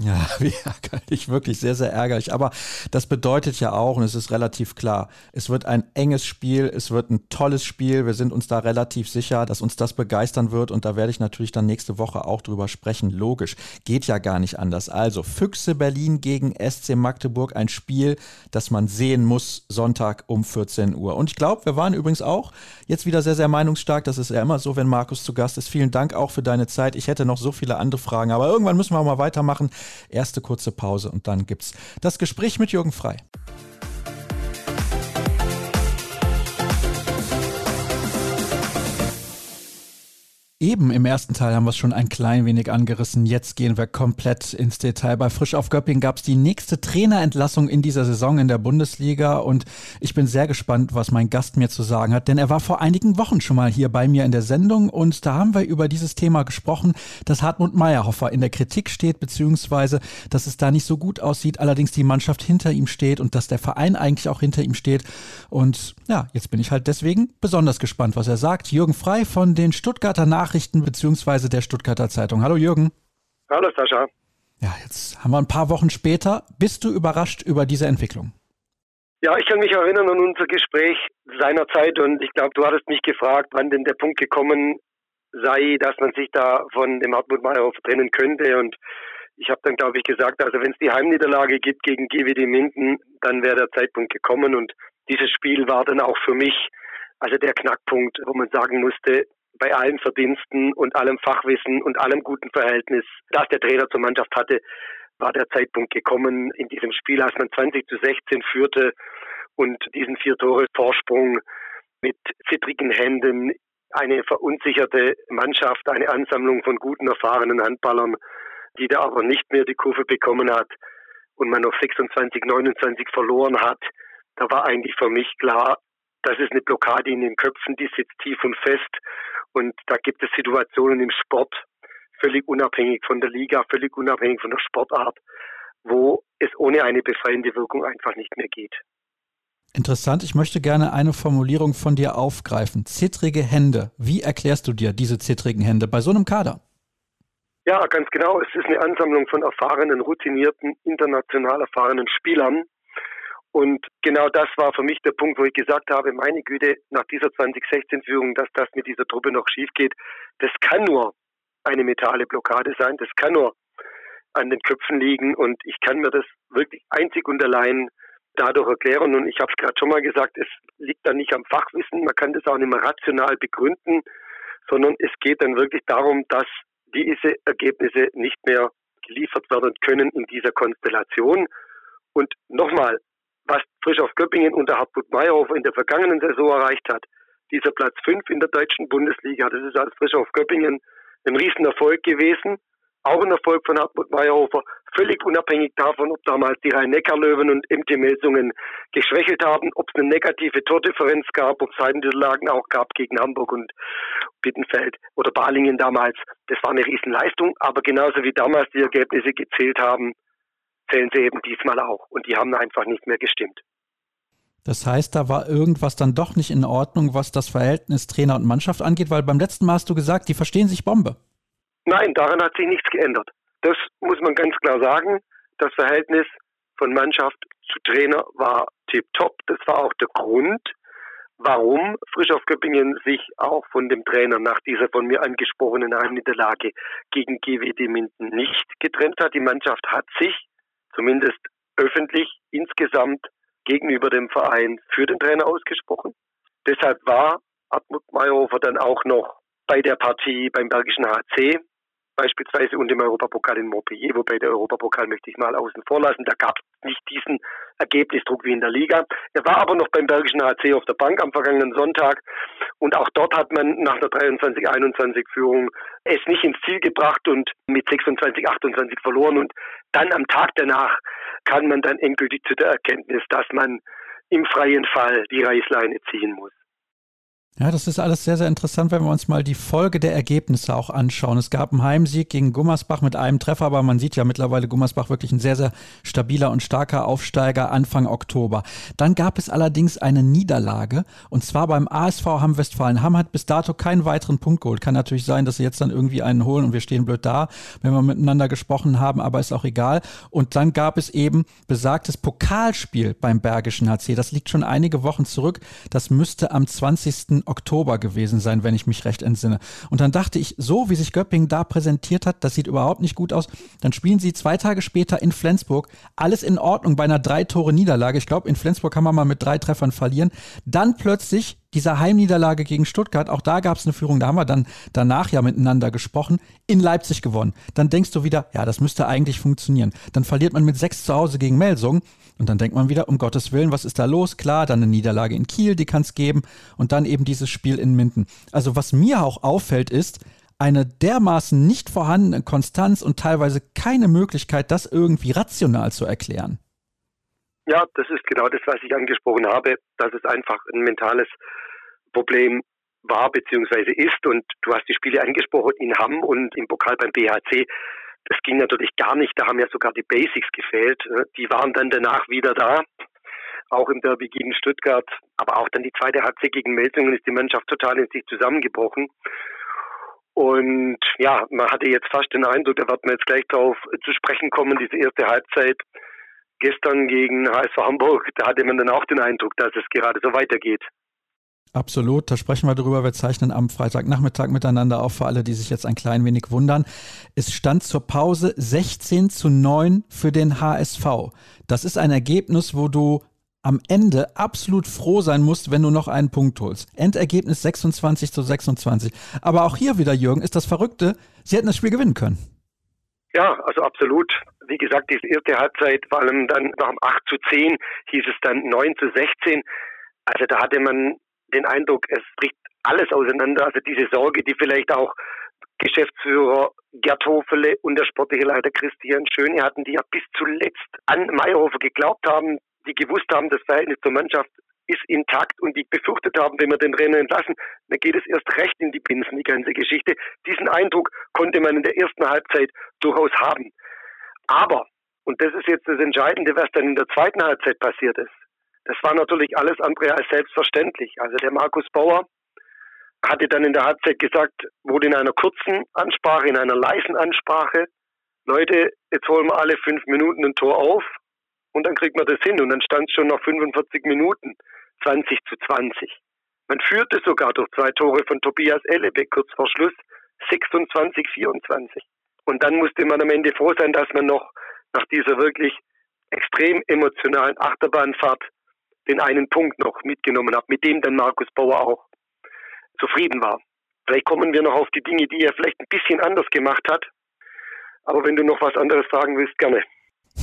[SPEAKER 1] Ja, wie ärgerlich, wirklich sehr, sehr ärgerlich. Aber das bedeutet ja auch, und es ist relativ klar, es wird ein enges Spiel, es wird ein tolles Spiel. Wir sind uns da relativ sicher, dass uns das begeistern wird. Und da werde ich natürlich dann nächste Woche auch drüber sprechen. Logisch, geht ja gar nicht anders. Also Füchse Berlin gegen SC Magdeburg, ein Spiel, das man sehen muss, Sonntag um 14 Uhr. Und ich glaube, wir waren übrigens auch jetzt wieder sehr, sehr meinungsstark. Das ist ja immer so, wenn Markus zu Gast ist. Vielen Dank auch für deine Zeit. Ich hätte noch so viele andere Fragen, aber irgendwann müssen wir auch mal weitermachen. Erste kurze Pause und dann gibt's das Gespräch mit Jürgen Frei. Eben im ersten Teil haben wir es schon ein klein wenig angerissen. Jetzt gehen wir komplett ins Detail. Bei Frisch auf Göpping gab es die nächste Trainerentlassung in dieser Saison in der Bundesliga und ich bin sehr gespannt, was mein Gast mir zu sagen hat, denn er war vor einigen Wochen schon mal hier bei mir in der Sendung und da haben wir über dieses Thema gesprochen, dass Hartmut Meyerhofer in der Kritik steht, beziehungsweise dass es da nicht so gut aussieht, allerdings die Mannschaft hinter ihm steht und dass der Verein eigentlich auch hinter ihm steht. Und ja, jetzt bin ich halt deswegen besonders gespannt, was er sagt. Jürgen Frei von den Stuttgarter Nachrichten Nachrichten beziehungsweise der Stuttgarter Zeitung. Hallo Jürgen.
[SPEAKER 3] Hallo Sascha.
[SPEAKER 1] Ja, jetzt haben wir ein paar Wochen später. Bist du überrascht über diese Entwicklung?
[SPEAKER 3] Ja, ich kann mich erinnern an unser Gespräch seinerzeit und ich glaube, du hattest mich gefragt, wann denn der Punkt gekommen sei, dass man sich da von dem Hartmut Meyerhoff trennen könnte und ich habe dann, glaube ich, gesagt, also wenn es die Heimniederlage gibt gegen GWD Minden, dann wäre der Zeitpunkt gekommen und dieses Spiel war dann auch für mich also der Knackpunkt, wo man sagen musste, bei allen Verdiensten und allem Fachwissen und allem guten Verhältnis, das der Trainer zur Mannschaft hatte, war der Zeitpunkt gekommen in diesem Spiel, als man 20 zu 16 führte und diesen vier Tore Vorsprung mit zittrigen Händen eine verunsicherte Mannschaft, eine Ansammlung von guten, erfahrenen Handballern, die da aber nicht mehr die Kurve bekommen hat und man auf 26, 29 verloren hat. Da war eigentlich für mich klar, das ist eine Blockade in den Köpfen, die sitzt tief und fest. Und da gibt es Situationen im Sport, völlig unabhängig von der Liga, völlig unabhängig von der Sportart, wo es ohne eine befreiende Wirkung einfach nicht mehr geht.
[SPEAKER 1] Interessant, ich möchte gerne eine Formulierung von dir aufgreifen. Zittrige Hände. Wie erklärst du dir diese zittrigen Hände bei so einem Kader?
[SPEAKER 3] Ja, ganz genau. Es ist eine Ansammlung von erfahrenen, routinierten, international erfahrenen Spielern, und genau das war für mich der Punkt, wo ich gesagt habe, meine Güte, nach dieser 2016-Führung, dass das mit dieser Truppe noch schief geht, das kann nur eine metale Blockade sein, das kann nur an den Köpfen liegen und ich kann mir das wirklich einzig und allein dadurch erklären und ich habe es gerade schon mal gesagt, es liegt dann nicht am Fachwissen, man kann das auch nicht mehr rational begründen, sondern es geht dann wirklich darum, dass diese Ergebnisse nicht mehr geliefert werden können in dieser Konstellation. Und nochmal, was Frisch auf Göppingen unter Hartmut Meyerhofer in der vergangenen Saison erreicht hat. Dieser Platz 5 in der deutschen Bundesliga, das ist als Frisch auf Göppingen ein Riesenerfolg gewesen. Auch ein Erfolg von Hartmut Meyerhofer, völlig unabhängig davon, ob damals die Rhein-Neckar-Löwen und MT Melsungen geschwächelt haben, ob es eine negative Tordifferenz gab, ob es Seitenlagen auch gab gegen Hamburg und Bittenfeld oder Balingen damals. Das war eine Riesenleistung, aber genauso wie damals die Ergebnisse gezählt haben, zählen sie eben diesmal auch. Und die haben einfach nicht mehr gestimmt.
[SPEAKER 1] Das heißt, da war irgendwas dann doch nicht in Ordnung, was das Verhältnis Trainer und Mannschaft angeht, weil beim letzten Mal hast du gesagt, die verstehen sich Bombe.
[SPEAKER 3] Nein, daran hat sich nichts geändert. Das muss man ganz klar sagen. Das Verhältnis von Mannschaft zu Trainer war tipptopp. Das war auch der Grund, warum Frisch auf Göppingen sich auch von dem Trainer nach dieser von mir angesprochenen Heimniederlage gegen GWD Minden nicht getrennt hat. Die Mannschaft hat sich zumindest öffentlich insgesamt gegenüber dem Verein für den Trainer ausgesprochen. Deshalb war Hartmut Meyerhofer dann auch noch bei der Partie beim Bergischen HC beispielsweise und im Europapokal in Montpellier, wobei der Europapokal möchte ich mal außen vor lassen. Da gab es nicht diesen Ergebnisdruck wie in der Liga. Er war aber noch beim Bergischen HC auf der Bank am vergangenen Sonntag und auch dort hat man nach der 23-21-Führung es nicht ins Ziel gebracht und mit 26-28 verloren und dann am Tag danach kam man dann endgültig zu der Erkenntnis, dass man im freien Fall die Reißleine ziehen muss.
[SPEAKER 1] Ja, das ist alles sehr, sehr interessant, wenn wir uns mal die Folge der Ergebnisse auch anschauen. Es gab einen Heimsieg gegen Gummersbach mit einem Treffer, aber man sieht ja mittlerweile Gummersbach wirklich ein sehr, sehr stabiler und starker Aufsteiger Anfang Oktober. Dann gab es allerdings eine Niederlage und zwar beim ASV Hamm Westfalen. Hamm hat bis dato keinen weiteren Punkt geholt. Kann natürlich sein, dass sie jetzt dann irgendwie einen holen und wir stehen blöd da, wenn wir miteinander gesprochen haben, aber ist auch egal. Und dann gab es eben besagtes Pokalspiel beim Bergischen HC. Das liegt schon einige Wochen zurück. Das müsste am 20. Oktober gewesen sein, wenn ich mich recht entsinne. Und dann dachte ich, so wie sich Göppingen da präsentiert hat, das sieht überhaupt nicht gut aus. Dann spielen sie zwei Tage später in Flensburg. Alles in Ordnung bei einer drei Tore Niederlage. Ich glaube, in Flensburg kann man mal mit drei Treffern verlieren. Dann plötzlich dieser Heimniederlage gegen Stuttgart, auch da gab es eine Führung, da haben wir dann danach ja miteinander gesprochen, in Leipzig gewonnen. Dann denkst du wieder, ja, das müsste eigentlich funktionieren. Dann verliert man mit sechs zu Hause gegen Melsung und dann denkt man wieder, um Gottes Willen, was ist da los? Klar, dann eine Niederlage in Kiel, die kann es geben und dann eben dieses Spiel in Minden. Also was mir auch auffällt ist, eine dermaßen nicht vorhandene Konstanz und teilweise keine Möglichkeit, das irgendwie rational zu erklären.
[SPEAKER 3] Ja, das ist genau das, was ich angesprochen habe, dass es einfach ein mentales Problem war bzw. ist. Und du hast die Spiele angesprochen in Hamm und im Pokal beim BHC. Das ging natürlich gar nicht. Da haben ja sogar die Basics gefehlt. Die waren dann danach wieder da. Auch im Derby gegen Stuttgart, aber auch dann die zweite Halbzeit gegen Melsungen ist die Mannschaft total in sich zusammengebrochen. Und ja, man hatte jetzt fast den Eindruck, da wird man jetzt gleich darauf zu sprechen kommen, diese erste Halbzeit gestern gegen HSV Hamburg, da hatte man dann auch den Eindruck, dass es gerade so weitergeht.
[SPEAKER 1] Absolut, da sprechen wir drüber. Wir zeichnen am Freitagnachmittag miteinander auf für alle, die sich jetzt ein klein wenig wundern. Es stand zur Pause 16 zu 9 für den HSV. Das ist ein Ergebnis, wo du am Ende absolut froh sein musst, wenn du noch einen Punkt holst. Endergebnis 26 zu 26. Aber auch hier wieder, Jürgen, ist das Verrückte, sie hätten das Spiel gewinnen können.
[SPEAKER 3] Ja, also absolut. Wie gesagt, diese erste Halbzeit, vor allem dann nach dem 8 zu 10, hieß es dann 9 zu 16. Also da hatte man den Eindruck, es bricht alles auseinander. Also diese Sorge, die vielleicht auch Geschäftsführer Gerd Hofele und der sportliche Leiter Christian Schöne hatten, die ja bis zuletzt an Meyerhofer geglaubt haben, die gewusst haben, das Verhältnis zur Mannschaft ist intakt und die befürchtet haben, wenn wir den Trainer entlassen, dann geht es erst recht in die Binsen, die ganze Geschichte. Diesen Eindruck konnte man in der ersten Halbzeit durchaus haben. Aber, und das ist jetzt das Entscheidende, was dann in der zweiten Halbzeit passiert ist, das war natürlich alles andere als selbstverständlich. Also der Markus Bauer hatte dann in der Halbzeit gesagt, wurde in einer kurzen Ansprache, in einer leisen Ansprache, Leute, jetzt holen wir alle fünf Minuten ein Tor auf und dann kriegt man das hin. Und dann stand es schon nach 45 Minuten 20 zu 20. Man führte sogar durch zwei Tore von Tobias Ellebeck kurz vor Schluss 26, 24. Und dann musste man am Ende froh sein, dass man noch nach dieser wirklich extrem emotionalen Achterbahnfahrt den einen Punkt noch mitgenommen hat, mit dem dann Markus Bauer auch zufrieden war. Vielleicht kommen wir noch auf die Dinge, die er vielleicht ein bisschen anders gemacht hat. Aber wenn du noch was anderes sagen willst, gerne.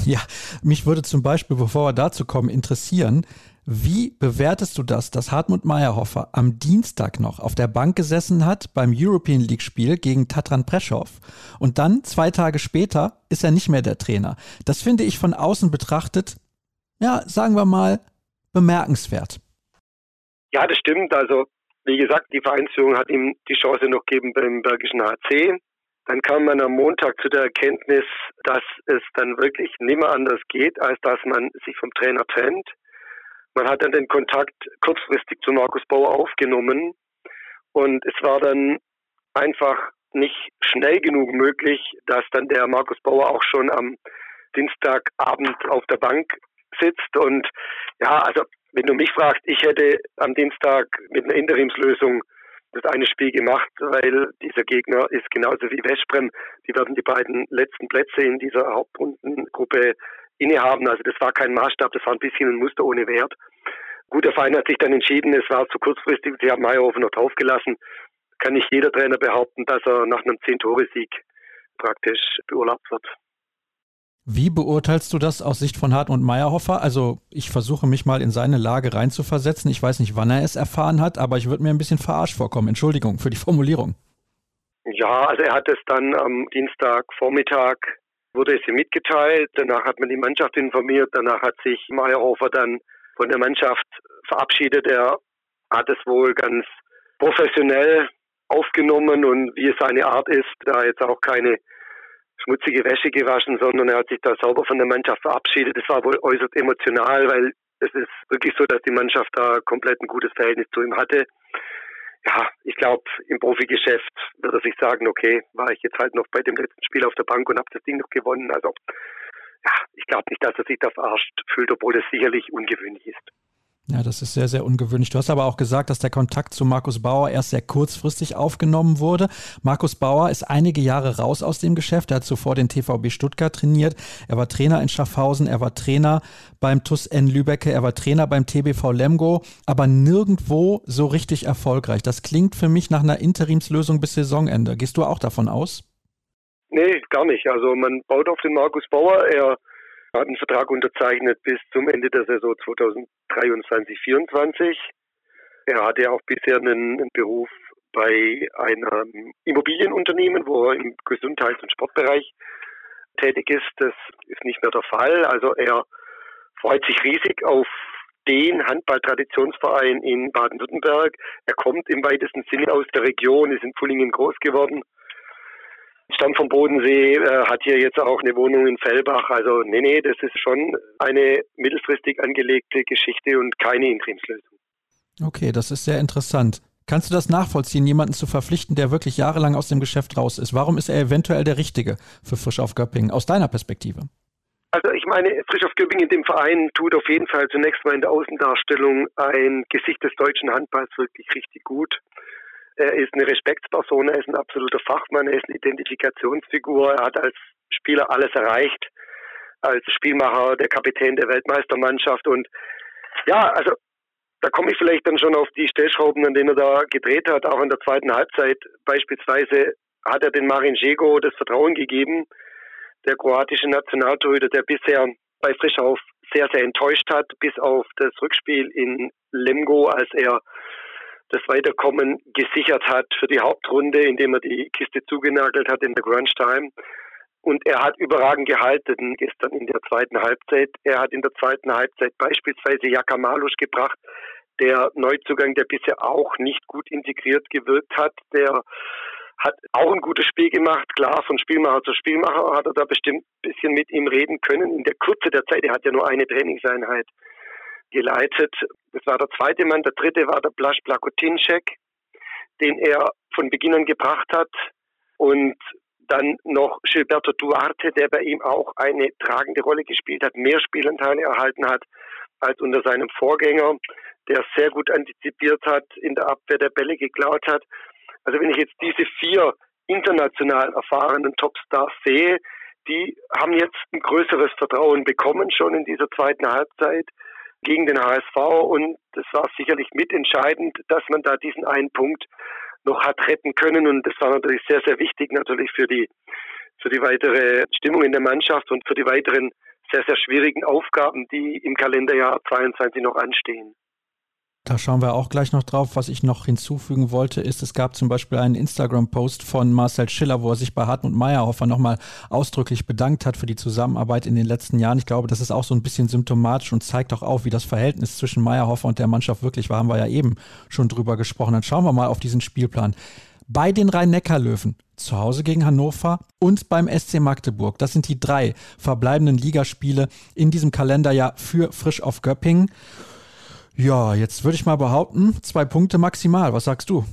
[SPEAKER 1] Ja, mich würde zum Beispiel, bevor wir dazu kommen, interessieren, wie bewertest du das, dass Hartmut Meyerhofer am Dienstag noch auf der Bank gesessen hat beim European League Spiel gegen Tatran Preschow und dann zwei Tage später ist er nicht mehr der Trainer? Das finde ich von außen betrachtet, ja, sagen wir mal, bemerkenswert.
[SPEAKER 3] Ja, das stimmt. Also, wie gesagt, die Vereinsführung hat ihm die Chance noch gegeben beim Bergischen HC. Dann kam man am Montag zu der Erkenntnis, dass es dann wirklich nimmer anders geht, als dass man sich vom Trainer trennt. Man hat dann den Kontakt kurzfristig zu Markus Bauer aufgenommen und es war dann einfach nicht schnell genug möglich, dass dann der Markus Bauer auch schon am Dienstagabend auf der Bank sitzt und ja, also wenn du mich fragst, ich hätte am Dienstag mit einer Interimslösung das eine Spiel gemacht, weil dieser Gegner ist genauso wie Vesprem. Die werden die beiden letzten Plätze in dieser Hauptrundengruppe innehaben. Also das war kein Maßstab, das war ein bisschen ein Muster ohne Wert. Gut, der Verein hat sich dann entschieden, es war zu kurzfristig, sie haben Meyerhofer noch draufgelassen. Kann nicht jeder Trainer behaupten, dass er nach einem Zehn-Tore-Sieg praktisch beurlaubt wird.
[SPEAKER 1] Wie beurteilst du das aus Sicht von Hartmut Meyerhofer? Also ich versuche mich mal in seine Lage reinzuversetzen. Ich weiß nicht, wann er es erfahren hat, aber ich würde mir ein bisschen verarscht vorkommen. Entschuldigung für die Formulierung.
[SPEAKER 3] Ja, also er hat es dann am Dienstagvormittag wurde es ihm mitgeteilt. Danach hat man die Mannschaft informiert. Danach hat sich Meyerhofer dann von der Mannschaft verabschiedet. Er hat es wohl ganz professionell aufgenommen und wie es seine Art ist, da jetzt auch keine schmutzige Wäsche gewaschen, sondern er hat sich da sauber von der Mannschaft verabschiedet. Das war wohl äußerst emotional, weil es ist wirklich so, dass die Mannschaft da komplett ein gutes Verhältnis zu ihm hatte. Ja, ich glaube, im Profigeschäft wird er sich sagen, okay, war ich jetzt halt noch bei dem letzten Spiel auf der Bank und habe das Ding noch gewonnen. Also ja, ich glaube nicht, dass er sich da verarscht fühlt, obwohl es sicherlich ungewöhnlich ist.
[SPEAKER 1] Ja, das ist sehr, sehr ungewöhnlich. Du hast aber auch gesagt, dass der Kontakt zu Markus Bauer erst sehr kurzfristig aufgenommen wurde. Markus Bauer ist einige Jahre raus aus dem Geschäft. Er hat zuvor den TVB Stuttgart trainiert. Er war Trainer in Schaffhausen. Er war Trainer beim TUS N Lübecke. Er war Trainer beim TBV Lemgo, aber nirgendwo so richtig erfolgreich. Das klingt für mich nach einer Interimslösung bis Saisonende. Gehst du auch davon aus?
[SPEAKER 3] Nee, gar nicht. Also man baut auf den Markus Bauer. Er hat einen Vertrag unterzeichnet bis zum Ende der Saison 2023, 2024. Er hatte auch bisher einen, einen Beruf bei einem Immobilienunternehmen, wo er im Gesundheits- und Sportbereich tätig ist. Das ist nicht mehr der Fall. Also er freut sich riesig auf den Handballtraditionsverein in Baden-Württemberg. Er kommt im weitesten Sinne aus der Region, ist in Pullingen groß geworden. Stammt vom Bodensee, äh, hat hier jetzt auch eine Wohnung in Fellbach. Also nee, nee, das ist schon eine mittelfristig angelegte Geschichte und keine Interimslösung.
[SPEAKER 1] Okay, das ist sehr interessant. Kannst du das nachvollziehen, jemanden zu verpflichten, der wirklich jahrelang aus dem Geschäft raus ist? Warum ist er eventuell der Richtige für Frisch auf Göppingen aus deiner Perspektive?
[SPEAKER 3] Also ich meine, Frisch auf Göppingen in dem Verein tut auf jeden Fall zunächst mal in der Außendarstellung ein Gesicht des deutschen Handballs wirklich richtig gut. Er ist eine Respektsperson, er ist ein absoluter Fachmann, er ist eine Identifikationsfigur, er hat als Spieler alles erreicht, als Spielmacher der Kapitän der Weltmeistermannschaft und ja, also da komme ich vielleicht dann schon auf die Stellschrauben, an denen er da gedreht hat, auch in der zweiten Halbzeit. Beispielsweise hat er den Marin Jego das Vertrauen gegeben, der kroatische Nationaltorhüter, der bisher bei Frischhauf sehr, sehr enttäuscht hat, bis auf das Rückspiel in Lemgo, als er das Weiterkommen gesichert hat für die Hauptrunde, indem er die Kiste zugenagelt hat in der Grunge Time. Und er hat überragend gehalten gestern in der zweiten Halbzeit. Er hat in der zweiten Halbzeit beispielsweise Jaka Malusch gebracht, der Neuzugang, der bisher auch nicht gut integriert gewirkt hat, der hat auch ein gutes Spiel gemacht. Klar, von Spielmacher zu Spielmacher hat er da bestimmt ein bisschen mit ihm reden können. In der Kürze der Zeit, er hat ja nur eine Trainingseinheit geleitet. Das war der zweite Mann. Der dritte war der Blasch Plakotinschek, den er von Beginn an gebracht hat. Und dann noch Gilberto Duarte, der bei ihm auch eine tragende Rolle gespielt hat, mehr Spielanteile erhalten hat als unter seinem Vorgänger, der sehr gut antizipiert hat, in der Abwehr der Bälle geklaut hat. Also wenn ich jetzt diese vier international erfahrenen Topstars sehe, die haben jetzt ein größeres Vertrauen bekommen schon in dieser zweiten Halbzeit gegen den HSV und das war sicherlich mitentscheidend, dass man da diesen einen Punkt noch hat retten können und das war natürlich sehr, sehr wichtig natürlich für die, für die weitere Stimmung in der Mannschaft und für die weiteren sehr, sehr schwierigen Aufgaben, die im Kalenderjahr 22 noch anstehen.
[SPEAKER 1] Da schauen wir auch gleich noch drauf. Was ich noch hinzufügen wollte, ist, es gab zum Beispiel einen Instagram-Post von Marcel Schiller, wo er sich bei Hartmut Meyerhofer nochmal ausdrücklich bedankt hat für die Zusammenarbeit in den letzten Jahren. Ich glaube, das ist auch so ein bisschen symptomatisch und zeigt auch auf, wie das Verhältnis zwischen Meyerhofer und der Mannschaft wirklich war. Haben wir ja eben schon drüber gesprochen. Dann schauen wir mal auf diesen Spielplan. Bei den Rhein-Neckar-Löwen, zu Hause gegen Hannover und beim SC Magdeburg. Das sind die drei verbleibenden Ligaspiele in diesem Kalenderjahr für Frisch auf Göppingen. Ja, jetzt würde ich mal behaupten, zwei Punkte maximal. Was sagst du?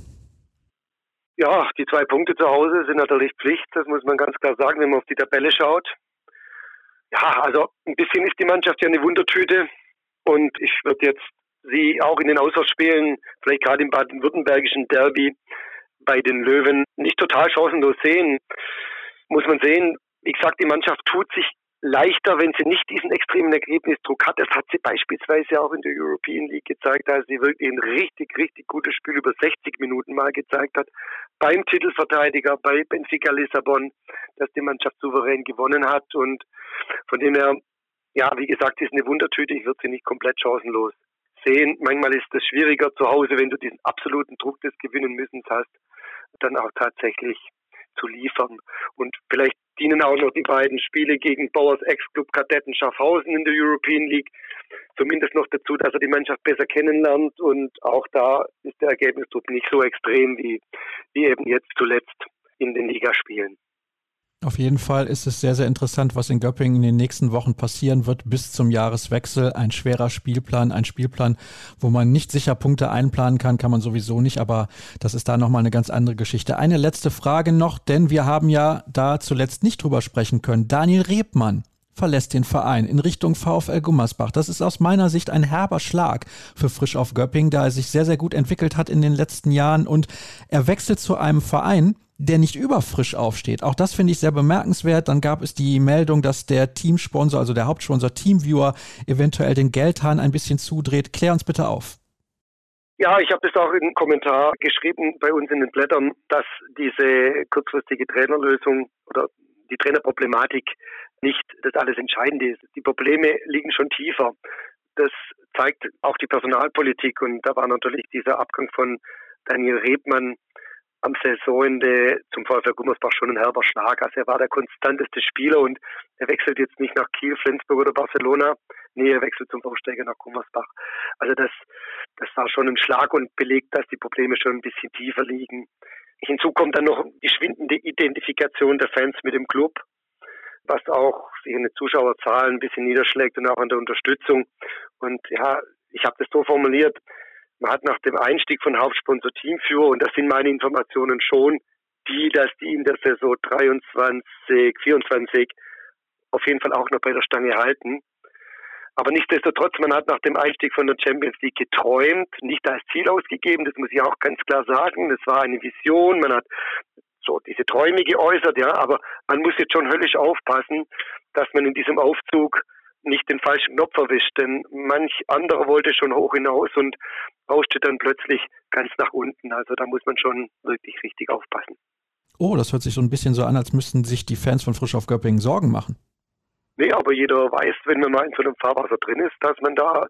[SPEAKER 3] Ja, die zwei Punkte zu Hause sind natürlich Pflicht, das muss man ganz klar sagen, wenn man auf die Tabelle schaut. Ja, also ein bisschen ist die Mannschaft ja eine Wundertüte und ich würde jetzt sie auch in den Auswärtsspielen, vielleicht gerade im baden-württembergischen Derby bei den Löwen, nicht total chancenlos sehen. Muss man sehen, wie gesagt, die Mannschaft tut sich leichter, wenn sie nicht diesen extremen Ergebnisdruck hat. Das hat sie beispielsweise auch in der European League gezeigt, als sie wirklich ein richtig, richtig gutes Spiel über 60 Minuten mal gezeigt hat. Beim Titelverteidiger, bei Benfica Lissabon, dass die Mannschaft souverän gewonnen hat. Und von dem her, ja, wie gesagt, ist eine Wundertüte. Ich würde sie nicht komplett chancenlos sehen. Manchmal ist es schwieriger zu Hause, wenn du diesen absoluten Druck des Gewinnen müssen hast, dann auch tatsächlich zu liefern. Und vielleicht dienen auch noch die beiden Spiele gegen Bauers Ex-Club Kadetten Schaffhausen in der European League zumindest noch dazu, dass er die Mannschaft besser kennenlernt. Und auch da ist der Ergebnisdruck nicht so extrem wie, wie eben jetzt zuletzt in den Ligaspielen.
[SPEAKER 1] Auf jeden Fall ist es sehr, sehr interessant, was in Göppingen in den nächsten Wochen passieren wird bis zum Jahreswechsel. Ein schwerer Spielplan, ein Spielplan, wo man nicht sicher Punkte einplanen kann, kann man sowieso nicht, aber das ist da nochmal eine ganz andere Geschichte. Eine letzte Frage noch, denn wir haben ja da zuletzt nicht drüber sprechen können. Daniel Rebmann verlässt den Verein in Richtung VfL Gummersbach. Das ist aus meiner Sicht ein herber Schlag für Frisch auf Göppingen, da er sich sehr, sehr gut entwickelt hat in den letzten Jahren und er wechselt zu einem Verein, der nicht überfrisch aufsteht. Auch das finde ich sehr bemerkenswert. Dann gab es die Meldung, dass der Teamsponsor, also der Hauptsponsor Teamviewer, eventuell den Geldhahn ein bisschen zudreht. Klär uns bitte auf.
[SPEAKER 3] Ja, ich habe das auch in Kommentar geschrieben bei uns in den Blättern, dass diese kurzfristige Trainerlösung oder die Trainerproblematik nicht das alles Entscheidende ist. Die Probleme liegen schon tiefer. Das zeigt auch die Personalpolitik und da war natürlich dieser Abgang von Daniel Rebmann am Saisonende zum VfL Gummersbach schon ein herber Schlag. Also er war der konstanteste Spieler und er wechselt jetzt nicht nach Kiel, Flensburg oder Barcelona. Nee, er wechselt zum Aufsteiger nach Gummersbach. Also das, das war schon ein Schlag und belegt, dass die Probleme schon ein bisschen tiefer liegen. Hinzu kommt dann noch die schwindende Identifikation der Fans mit dem Club, was auch sich in den Zuschauerzahlen ein bisschen niederschlägt und auch an der Unterstützung. Und ja, ich habe das so formuliert, man hat nach dem Einstieg von Hauptsponsor Teamführer, und das sind meine Informationen schon, die, dass die in der Saison 23, 24 auf jeden Fall auch noch bei der Stange halten. Aber nichtsdestotrotz, man hat nach dem Einstieg von der Champions League geträumt, nicht als Ziel ausgegeben, das muss ich auch ganz klar sagen. Das war eine Vision, man hat so diese Träume geäußert, ja, aber man muss jetzt schon höllisch aufpassen, dass man in diesem Aufzug nicht den falschen Knopf erwischt, denn manch anderer wollte schon hoch hinaus und rauschte dann plötzlich ganz nach unten. Also da muss man schon wirklich richtig aufpassen.
[SPEAKER 1] Oh, das hört sich so ein bisschen so an, als müssten sich die Fans von Frisch auf Göppingen Sorgen machen.
[SPEAKER 3] Nee, aber jeder weiß, wenn man mal in so einem Fahrwasser drin ist, dass man da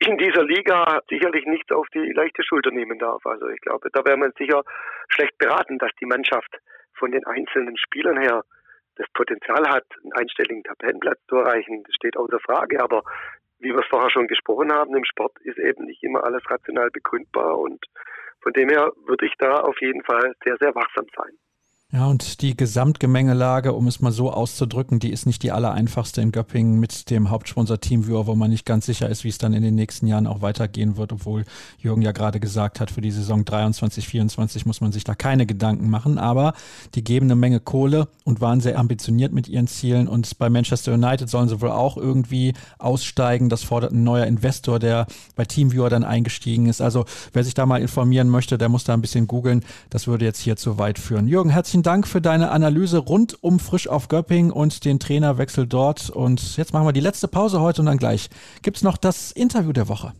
[SPEAKER 3] in dieser Liga sicherlich nichts auf die leichte Schulter nehmen darf. Also ich glaube, da wäre man sicher schlecht beraten, dass die Mannschaft von den einzelnen Spielern her das Potenzial hat, einen einstelligen Tabellenplatz zu erreichen. Das steht außer Frage. Aber wie wir es vorher schon gesprochen haben, im Sport ist eben nicht immer alles rational begründbar. Und von dem her würde ich da auf jeden Fall sehr, sehr wachsam sein.
[SPEAKER 1] Ja, und die Gesamtgemengelage, um es mal so auszudrücken, die ist nicht die allereinfachste in Göppingen mit dem Hauptsponsor Teamviewer, wo man nicht ganz sicher ist, wie es dann in den nächsten Jahren auch weitergehen wird, obwohl Jürgen ja gerade gesagt hat, für die Saison 23, 24 muss man sich da keine Gedanken machen, aber die geben eine Menge Kohle und waren sehr ambitioniert mit ihren Zielen und bei Manchester United sollen sie wohl auch irgendwie aussteigen. Das fordert ein neuer Investor, der bei Teamviewer dann eingestiegen ist. Also wer sich da mal informieren möchte, der muss da ein bisschen googeln. Das würde jetzt hier zu weit führen. Jürgen, herzlichen Dank für deine Analyse rund um Frisch auf Göpping und den Trainerwechsel dort. Und jetzt machen wir die letzte Pause heute und dann gleich gibt es noch das Interview der Woche.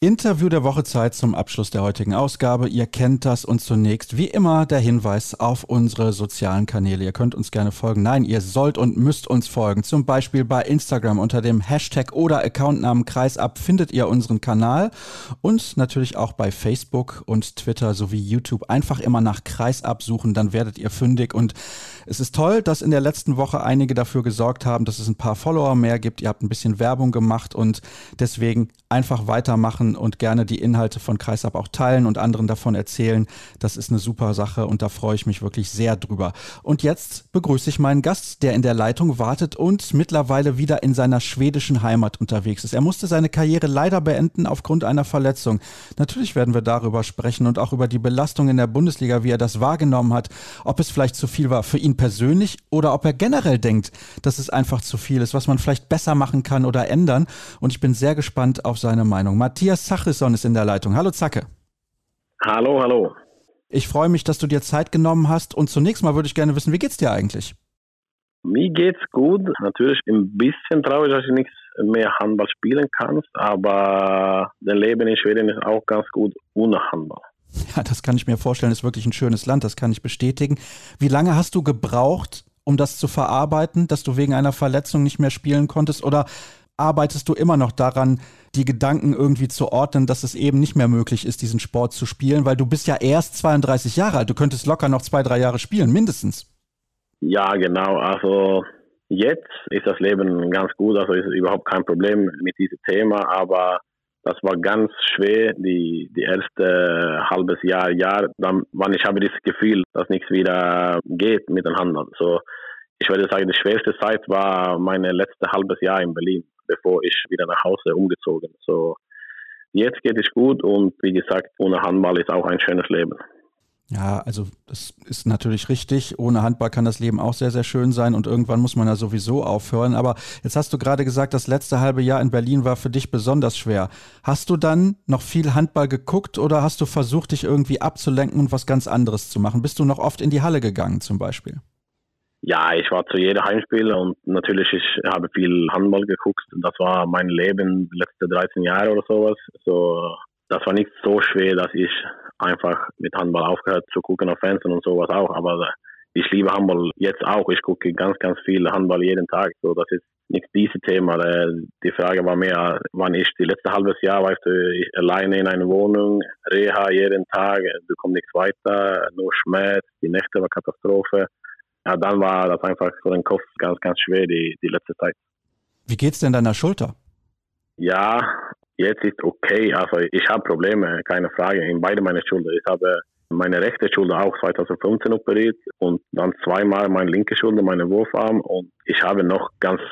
[SPEAKER 1] Interview der Woche Zeit zum Abschluss der heutigen Ausgabe. Ihr kennt das und zunächst wie immer der Hinweis auf unsere sozialen Kanäle. Ihr könnt uns gerne folgen. Nein, ihr sollt und müsst uns folgen. Zum Beispiel bei Instagram unter dem Hashtag oder Accountnamen Kreisab findet ihr unseren Kanal und natürlich auch bei Facebook und Twitter sowie YouTube. Einfach immer nach Kreisab suchen, dann werdet ihr fündig und es ist toll, dass in der letzten Woche einige dafür gesorgt haben, dass es ein paar Follower mehr gibt. Ihr habt ein bisschen Werbung gemacht und deswegen einfach weitermachen und gerne die Inhalte von Kreisab auch teilen und anderen davon erzählen. Das ist eine super Sache und da freue ich mich wirklich sehr drüber. Und jetzt begrüße ich meinen Gast, der in der Leitung wartet und mittlerweile wieder in seiner schwedischen Heimat unterwegs ist. Er musste seine Karriere leider beenden aufgrund einer Verletzung. Natürlich werden wir darüber sprechen und auch über die Belastung in der Bundesliga, wie er das wahrgenommen hat, ob es vielleicht zu viel war für ihn persönlich oder ob er generell denkt, dass es einfach zu viel ist, was man vielleicht besser machen kann oder ändern. Und ich bin sehr gespannt auf seine Meinung. Matthias Zachrisson ist in der Leitung. Hallo Zacke.
[SPEAKER 4] Hallo, hallo.
[SPEAKER 1] Ich freue mich, dass du dir Zeit genommen hast. Und zunächst mal würde ich gerne wissen, wie geht's dir eigentlich?
[SPEAKER 4] Mir geht's gut. Natürlich ein bisschen traurig, dass ich nichts mehr Handball spielen kann, aber das Leben in Schweden ist auch ganz gut ohne Handball.
[SPEAKER 1] Ja, das kann ich mir vorstellen, ist wirklich ein schönes Land, das kann ich bestätigen. Wie lange hast du gebraucht, um das zu verarbeiten, dass du wegen einer Verletzung nicht mehr spielen konntest? Oder arbeitest du immer noch daran, die Gedanken irgendwie zu ordnen, dass es eben nicht mehr möglich ist, diesen Sport zu spielen? Weil du bist ja erst 32 Jahre alt, du könntest locker noch zwei, drei Jahre spielen, mindestens.
[SPEAKER 4] Ja, genau. Also jetzt ist das Leben ganz gut, also ist überhaupt kein Problem mit diesem Thema, aber das war ganz schwer, die, die erste halbes Jahr, Jahr, dann, wann ich habe dieses Gefühl, dass nichts wieder geht miteinander. So, ich würde sagen, die schwerste Zeit war meine letzte halbes Jahr in Berlin, bevor ich wieder nach Hause umgezogen. So, jetzt geht es gut und wie gesagt, ohne Handball ist auch ein schönes Leben.
[SPEAKER 1] Ja, also das ist natürlich richtig. Ohne Handball kann das Leben auch sehr, sehr schön sein und irgendwann muss man ja sowieso aufhören. Aber jetzt hast du gerade gesagt, das letzte halbe Jahr in Berlin war für dich besonders schwer. Hast du dann noch viel Handball geguckt oder hast du versucht, dich irgendwie abzulenken und was ganz anderes zu machen? Bist du noch oft in die Halle gegangen zum Beispiel?
[SPEAKER 4] Ja, ich war zu jedem Heimspiel und natürlich ich habe viel Handball geguckt. Das war mein Leben die letzten 13 Jahre oder sowas. So, das war nicht so schwer, dass ich einfach mit Handball aufgehört zu gucken auf Fernsehen und sowas auch. Aber ich liebe Handball jetzt auch. Ich gucke ganz, ganz viel Handball jeden Tag. So, das ist nicht dieses Thema. Die Frage war mehr, wann ich die letzte halbes Jahr, weißt du, alleine in einer Wohnung, Reha jeden Tag, du kommst nichts weiter, nur Schmerz, die Nächte war Katastrophe. Ja, dann war das einfach für den Kopf ganz, ganz schwer die, die letzte Zeit.
[SPEAKER 1] Wie geht's denn deiner Schulter?
[SPEAKER 4] Ja, jetzt ist okay. Also ich habe Probleme, keine Frage, in beide meine Schulter. Ich habe meine rechte Schulter auch 2015 operiert und dann zweimal meine linke Schulter, meine Wurfarm und ich habe noch ganz,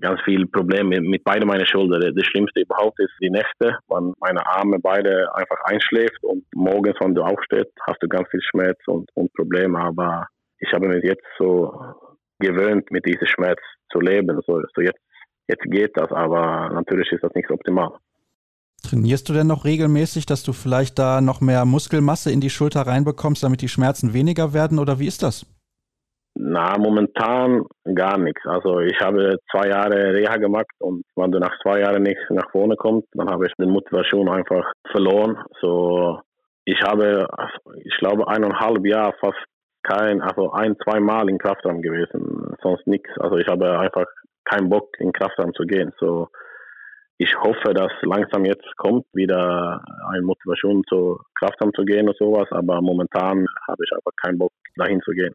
[SPEAKER 4] ganz viel Probleme mit beiden meinen Schultern. Das Schlimmste überhaupt ist die Nächte, wenn meine Arme beide einfach einschläft und morgens, wenn du aufstehst, hast du ganz viel Schmerz und, und Probleme. Aber ich habe mich jetzt so gewöhnt, mit diesem Schmerz zu leben. So, so jetzt, jetzt geht das, aber natürlich ist das nicht optimal.
[SPEAKER 1] Trainierst du denn noch regelmäßig, dass du vielleicht da noch mehr Muskelmasse in die Schulter reinbekommst, damit die Schmerzen weniger werden oder wie ist das?
[SPEAKER 4] Na, momentan gar nichts. Also ich habe zwei Jahre Reha gemacht und wenn du nach zwei Jahren nicht nach vorne kommst, dann habe ich die Motivation einfach verloren. So, ich habe, ich glaube, eineinhalb Jahre fast kein, also ein, zwei Mal in Kraftraum gewesen, sonst nichts. Also ich habe einfach keinen Bock in Kraftraum zu gehen. So, ich hoffe, dass langsam jetzt kommt wieder eine Motivation zur Kraftamt zu gehen und sowas, aber momentan habe ich einfach keinen Bock dahin zu gehen.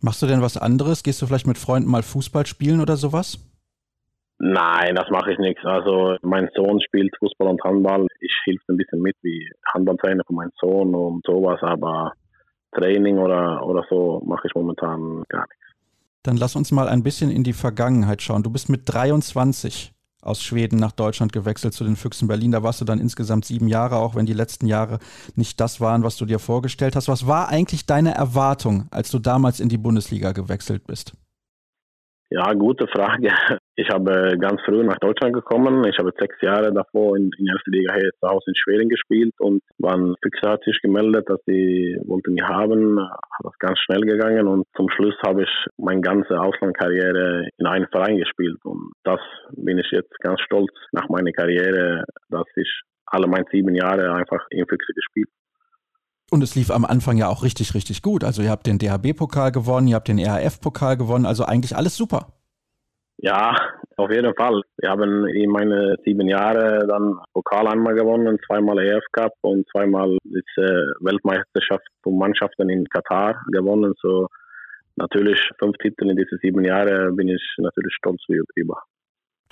[SPEAKER 1] Machst du denn was anderes? Gehst du vielleicht mit Freunden mal Fußball spielen oder sowas?
[SPEAKER 4] Nein, das mache ich nicht. Also mein Sohn spielt Fußball und Handball. Ich hilfe ein bisschen mit wie Handballtrainer von meinem Sohn und sowas, aber Training oder, oder so mache ich momentan gar nichts.
[SPEAKER 1] Dann lass uns mal ein bisschen in die Vergangenheit schauen. Du bist mit 23 aus Schweden nach Deutschland gewechselt zu den Füchsen Berlin. Da warst du dann insgesamt sieben Jahre, auch wenn die letzten Jahre nicht das waren, was du dir vorgestellt hast. Was war eigentlich deine Erwartung, als du damals in die Bundesliga gewechselt bist?
[SPEAKER 4] Ja, gute Frage. Ich habe ganz früh nach Deutschland gekommen. Ich habe sechs Jahre davor in, in erster Liga hier zu Hause in Schwerin gespielt und waren Füchse hat sich gemeldet, dass sie wollten mich haben. Das ganz schnell gegangen und zum Schluss habe ich meine ganze Auslandkarriere in einem Verein gespielt und das bin ich jetzt ganz stolz nach meiner Karriere, dass ich alle meine sieben Jahre einfach in Füchse gespielt
[SPEAKER 1] und es lief am Anfang ja auch richtig, richtig gut. Also ihr habt den DHB-Pokal gewonnen, ihr habt den ERF-Pokal gewonnen, also eigentlich alles super.
[SPEAKER 4] Ja, auf jeden Fall. Wir haben in meine sieben Jahre dann Pokal einmal gewonnen, zweimal EF Cup und zweimal diese Weltmeisterschaft von Mannschaften in Katar gewonnen. So natürlich fünf Titel in diese sieben Jahre bin ich natürlich stolz über.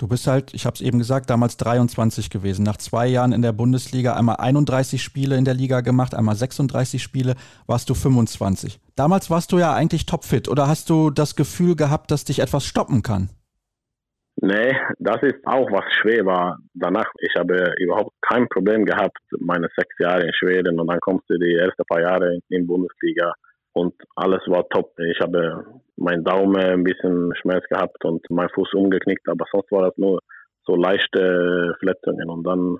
[SPEAKER 1] Du bist halt, ich habe es eben gesagt, damals 23 gewesen. Nach zwei Jahren in der Bundesliga einmal 31 Spiele in der Liga gemacht, einmal 36 Spiele, warst du 25. Damals warst du ja eigentlich topfit oder hast du das Gefühl gehabt, dass dich etwas stoppen kann?
[SPEAKER 4] Nee, das ist auch was schwer war danach. Ich habe überhaupt kein Problem gehabt, meine sechs Jahre in Schweden und dann kommst du die ersten paar Jahre in die Bundesliga und alles war top. Ich habe meinen Daumen ein bisschen Schmerz gehabt und mein Fuß umgeknickt, aber sonst war das nur so leichte Verletzungen und dann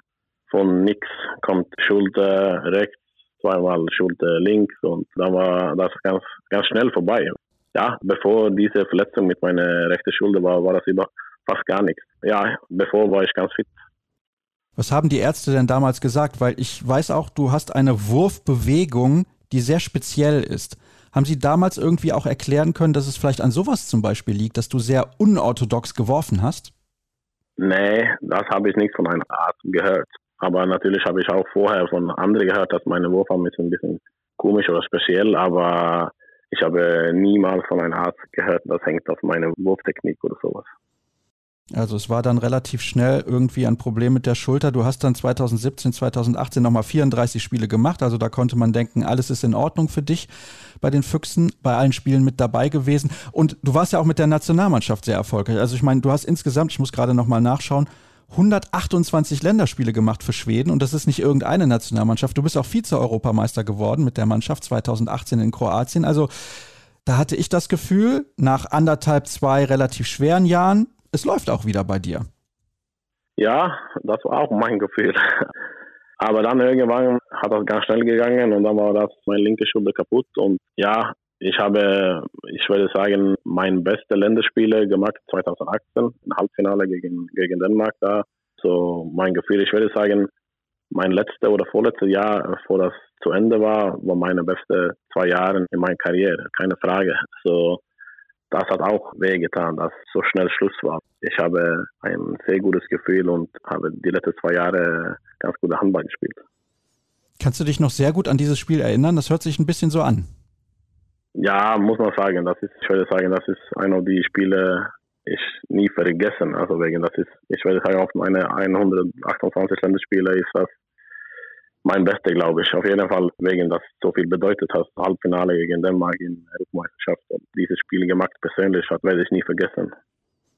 [SPEAKER 4] von nix kommt Schulter rechts, zweimal Schulter links und dann war das ganz, ganz schnell vorbei. Ja, bevor diese Verletzung mit meiner rechten Schulter war, war das über fast gar nichts. Ja, bevor war ich ganz fit.
[SPEAKER 1] Was haben die Ärzte denn damals gesagt? Weil ich weiß auch, du hast eine Wurfbewegung, die sehr speziell ist. Haben Sie damals irgendwie auch erklären können, dass es vielleicht an sowas zum Beispiel liegt, dass du sehr unorthodox geworfen hast?
[SPEAKER 4] Nee, das habe ich nicht von einem Arzt gehört. Aber natürlich habe ich auch vorher von anderen gehört, dass meine Wurfarm ist ein bisschen komisch oder speziell, aber ich habe niemals von einem Arzt gehört, das hängt auf meine Wurftechnik oder sowas.
[SPEAKER 1] Also es war dann relativ schnell irgendwie ein Problem mit der Schulter. Du hast dann 2017, 2018 nochmal 34 Spiele gemacht. Also da konnte man denken, alles ist in Ordnung für dich bei den Füchsen, bei allen Spielen mit dabei gewesen. Und du warst ja auch mit der Nationalmannschaft sehr erfolgreich. Also ich meine, du hast insgesamt, ich muss gerade nochmal nachschauen, 128 Länderspiele gemacht für Schweden und das ist nicht irgendeine Nationalmannschaft. Du bist auch Vize-Europameister geworden mit der Mannschaft 2018 in Kroatien. Also da hatte ich das Gefühl, nach anderthalb, zwei relativ schweren Jahren, es läuft auch wieder bei dir.
[SPEAKER 4] Ja, das war auch mein Gefühl. Aber dann irgendwann hat das ganz schnell gegangen und dann war das meine linke Schulter kaputt. Und ja, ich habe, ich würde sagen, mein beste Länderspiele gemacht 2018, im Halbfinale gegen, gegen Dänemark da. So mein Gefühl, ich würde sagen, mein letztes oder vorletztes Jahr vor das zu Ende war, war meine beste zwei Jahre in meiner Karriere, keine Frage. So, das hat auch wehgetan, dass so schnell Schluss war. Ich habe ein sehr gutes Gefühl und habe die letzten zwei Jahre ganz gute Handball gespielt.
[SPEAKER 1] Kannst du dich noch sehr gut an dieses Spiel erinnern? Das hört sich ein bisschen so an.
[SPEAKER 4] Ja, muss man sagen. Das ist, ich würde sagen, das ist einer der Spiele, ich nie vergessen. Also wegen, das ist, ich würde sagen, auf meine 128 Länderspiele ist das mein Beste, glaube ich. Auf jeden Fall, wegen das so viel bedeutet hat. Halbfinale gegen Dänemark in der Europameisterschaft. Und dieses Spiel gemacht persönlich hat, werde ich nie vergessen.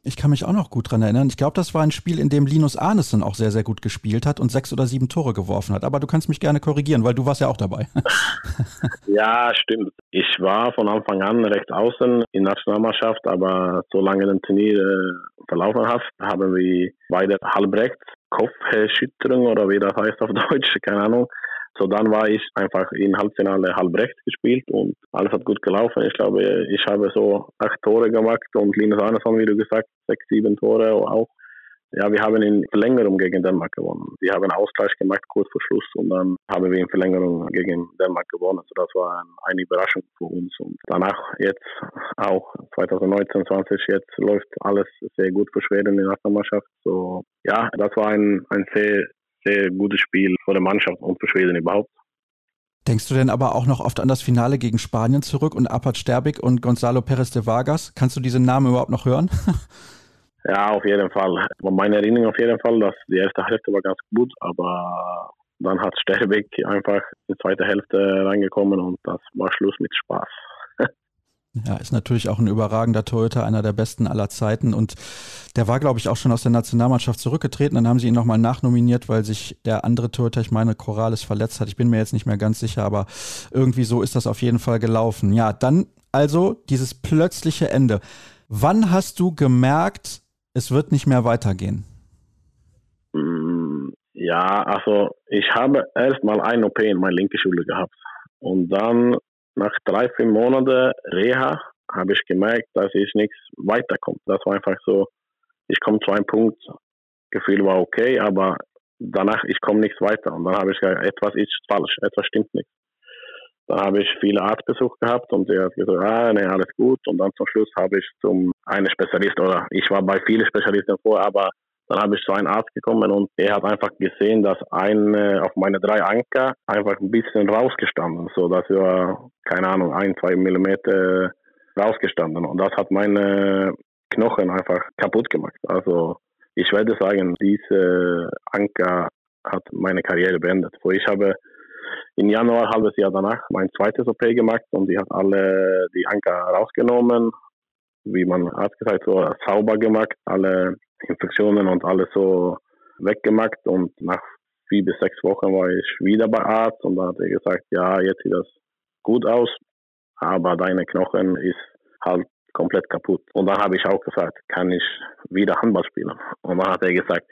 [SPEAKER 1] Ich kann mich auch noch gut dran erinnern. Ich glaube, das war ein Spiel, in dem Linus Arnesen auch sehr, sehr gut gespielt hat und sechs oder sieben Tore geworfen hat. Aber du kannst mich gerne korrigieren, weil du warst ja auch dabei.
[SPEAKER 4] ja, stimmt. Ich war von Anfang an rechts außen in der Nationalmannschaft, aber solange das Turnier äh, verlaufen hat, haben wir beide halbrechts Kopfschütterung oder wie das heißt auf Deutsch, keine Ahnung, so dann war ich einfach im Halbfinale halb rechts gespielt und alles hat gut gelaufen. Ich glaube, ich habe so acht Tore gemacht und Linus Arneson, wie du gesagt, sechs, sieben Tore auch. Ja, wir haben in Verlängerung gegen Dänemark gewonnen. Wir haben Ausgleich gemacht kurz vor Schluss und dann haben wir in Verlängerung gegen Dänemark gewonnen. Also das war eine Überraschung für uns. Und danach jetzt auch 2019, 20 jetzt läuft alles sehr gut für Schweden in der Nationalmannschaft. So ja, das war ein, ein sehr sehr gutes Spiel vor der Mannschaft und für Schweden überhaupt.
[SPEAKER 1] Denkst du denn aber auch noch oft an das Finale gegen Spanien zurück und Apat Sterbik und Gonzalo Perez de Vargas? Kannst du diese Namen überhaupt noch hören?
[SPEAKER 4] ja, auf jeden Fall. Meine Erinnerung auf jeden Fall, dass die erste Hälfte war ganz gut, aber dann hat Sterbik einfach in die zweite Hälfte reingekommen und das war Schluss mit Spaß.
[SPEAKER 1] Ja, ist natürlich auch ein überragender Torhüter, einer der besten aller Zeiten. Und der war, glaube ich, auch schon aus der Nationalmannschaft zurückgetreten. Dann haben sie ihn nochmal nachnominiert, weil sich der andere Torhüter, ich meine, Corrales verletzt hat. Ich bin mir jetzt nicht mehr ganz sicher, aber irgendwie so ist das auf jeden Fall gelaufen. Ja, dann also dieses plötzliche Ende. Wann hast du gemerkt, es wird nicht mehr weitergehen?
[SPEAKER 4] Mm, ja, also ich habe erst mal ein OP in meiner linken Schule gehabt. Und dann nach drei, vier Monaten Reha habe ich gemerkt, dass ich nichts weiterkommt. Das war einfach so, ich komme zu einem Punkt, Gefühl war okay, aber danach, ich komme nichts weiter. Und dann habe ich gesagt, etwas ist falsch, etwas stimmt nicht. Dann habe ich viele Arztbesuche gehabt und sie hat gesagt, ah, nee, alles gut. Und dann zum Schluss habe ich zum einen Spezialist oder ich war bei vielen Spezialisten vor, aber dann habe ich zu einem Arzt gekommen und er hat einfach gesehen, dass ein auf meine drei Anker einfach ein bisschen rausgestanden, so dass wir keine Ahnung ein zwei Millimeter rausgestanden und das hat meine Knochen einfach kaputt gemacht. Also ich werde sagen, diese Anker hat meine Karriere beendet. Wo ich habe im Januar, halbes Jahr danach, mein zweites OP gemacht und die hat alle die Anker rausgenommen, wie man Arzt gesagt so sauber gemacht, alle Infektionen und alles so weggemacht und nach vier bis sechs Wochen war ich wieder bei Arzt und da hat er gesagt, ja, jetzt sieht das gut aus, aber deine Knochen ist halt komplett kaputt. Und dann habe ich auch gesagt, kann ich wieder Handball spielen? Und dann hat er gesagt,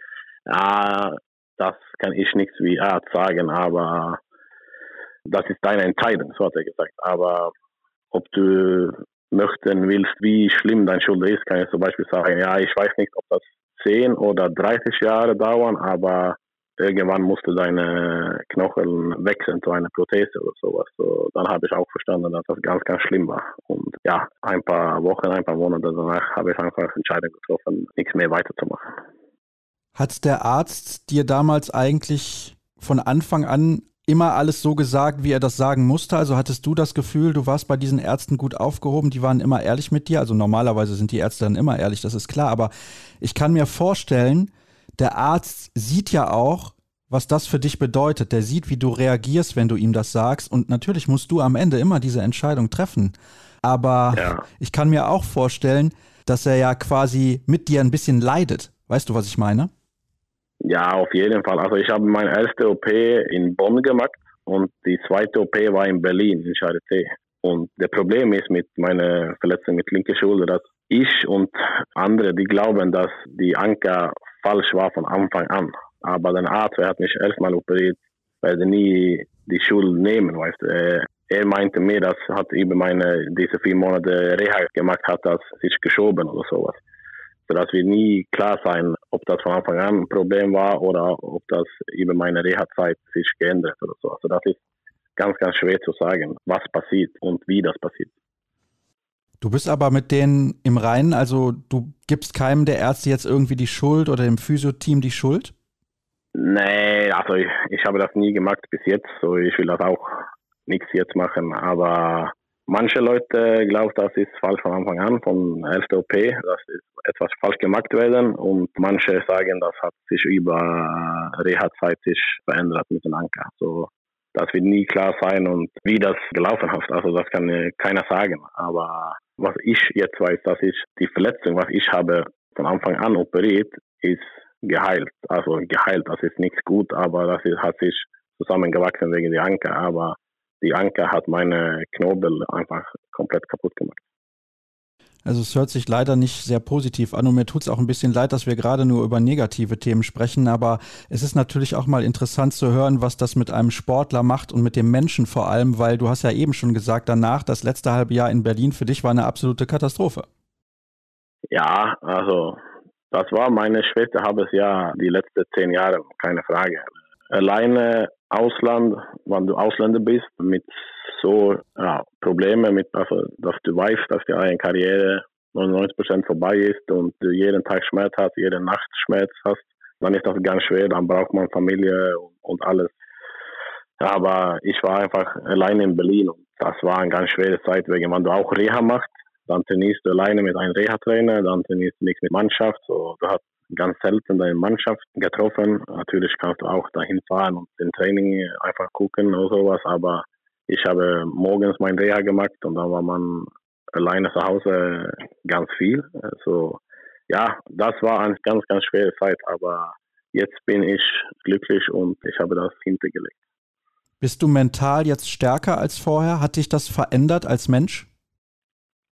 [SPEAKER 4] ja, das kann ich nichts wie Arzt sagen, aber das ist deine Entscheidung, so hat er gesagt. Aber ob du möchten willst, wie schlimm dein Schulter ist, kann ich zum Beispiel sagen, ja, ich weiß nicht, ob das 10 oder 30 Jahre dauern, aber irgendwann musste deine Knochen wechseln zu einer Prothese oder sowas. So, dann habe ich auch verstanden, dass das ganz, ganz schlimm war. Und ja, ein paar Wochen, ein paar Monate danach habe ich einfach Entscheidung getroffen, nichts mehr weiterzumachen.
[SPEAKER 1] Hat der Arzt dir damals eigentlich von Anfang an immer alles so gesagt, wie er das sagen musste? Also hattest du das Gefühl, du warst bei diesen Ärzten gut aufgehoben, die waren immer ehrlich mit dir? Also normalerweise sind die Ärzte dann immer ehrlich, das ist klar, aber ich kann mir vorstellen, der Arzt sieht ja auch, was das für dich bedeutet. Der sieht, wie du reagierst, wenn du ihm das sagst und natürlich musst du am Ende immer diese Entscheidung treffen. Aber ja. ich kann mir auch vorstellen, dass er ja quasi mit dir ein bisschen leidet. Weißt du, was ich meine?
[SPEAKER 4] Ja, auf jeden Fall. Also ich habe meine erste OP in Bonn gemacht und die zweite OP war in Berlin, in Charité. Und das Problem ist mit meiner Verletzung mit linker Schulter, dass ich und andere, die glauben, dass die Anker falsch war von Anfang an. Aber der Arzt, der hat mich erstmal operiert, werde nie die Schuld nehmen, weißt du. Er meinte mir, dass hat über meine, diese vier Monate Reha gemacht hat, das sich geschoben oder sowas sodass wir nie klar sein, ob das von Anfang an ein Problem war oder ob das über meine Reha-Zeit sich geändert oder so. Also das ist ganz, ganz schwer zu sagen, was passiert und wie das passiert.
[SPEAKER 1] Du bist aber mit denen im Reinen, also du gibst keinem der Ärzte jetzt irgendwie die Schuld oder dem Physioteam die Schuld?
[SPEAKER 4] Nee, also ich, ich habe das nie gemacht bis jetzt, so ich will das auch nichts jetzt machen, aber manche Leute glauben, das ist falsch von Anfang an, von erster OP, dass etwas falsch gemacht werden und manche sagen, das hat sich über Reha-Zeit sich verändert mit dem Anker. So, das wird nie klar sein und wie das gelaufen hat. Also das kann keiner sagen. Aber was ich jetzt weiß, dass ich die Verletzung, was ich habe von Anfang an operiert, ist geheilt. Also geheilt, das ist nichts gut, aber das ist, hat sich zusammengewachsen wegen der Anker. Aber die Anker hat meine Knobel einfach komplett kaputt gemacht.
[SPEAKER 1] Also es hört sich leider nicht sehr positiv an und mir tut es auch ein bisschen leid, dass wir gerade nur über negative Themen sprechen, aber es ist natürlich auch mal interessant zu hören, was das mit einem Sportler macht und mit dem Menschen vor allem, weil du hast ja eben schon gesagt, danach, das letzte halbe Jahr in Berlin für dich war eine absolute Katastrophe.
[SPEAKER 4] Ja, also das war meine Schwester halbes Jahr, die letzten zehn Jahre, keine Frage. Alleine Ausland, wenn du Ausländer bist, mit so ja, Probleme, mit, also, dass du weißt, dass deine Karriere 99% vorbei ist und du jeden Tag Schmerz hast, jede Nacht Schmerz hast, dann ist das ganz schwer, dann braucht man Familie und, und alles. Aber ich war einfach alleine in Berlin und das war eine ganz schwere Zeit, wegen wenn du auch Reha machst, dann trainierst du alleine mit einem Reha-Trainer, dann trainierst du nichts mit Mannschaft, so, du hast ganz selten deine Mannschaft getroffen. Natürlich kannst du auch dahin fahren und den Training einfach gucken oder sowas, aber ich habe morgens mein Reha gemacht und dann war man alleine zu Hause ganz viel. Also ja, das war eine ganz, ganz schwere Zeit, aber jetzt bin ich glücklich und ich habe das hintergelegt.
[SPEAKER 1] Bist du mental jetzt stärker als vorher? Hat dich das verändert als Mensch?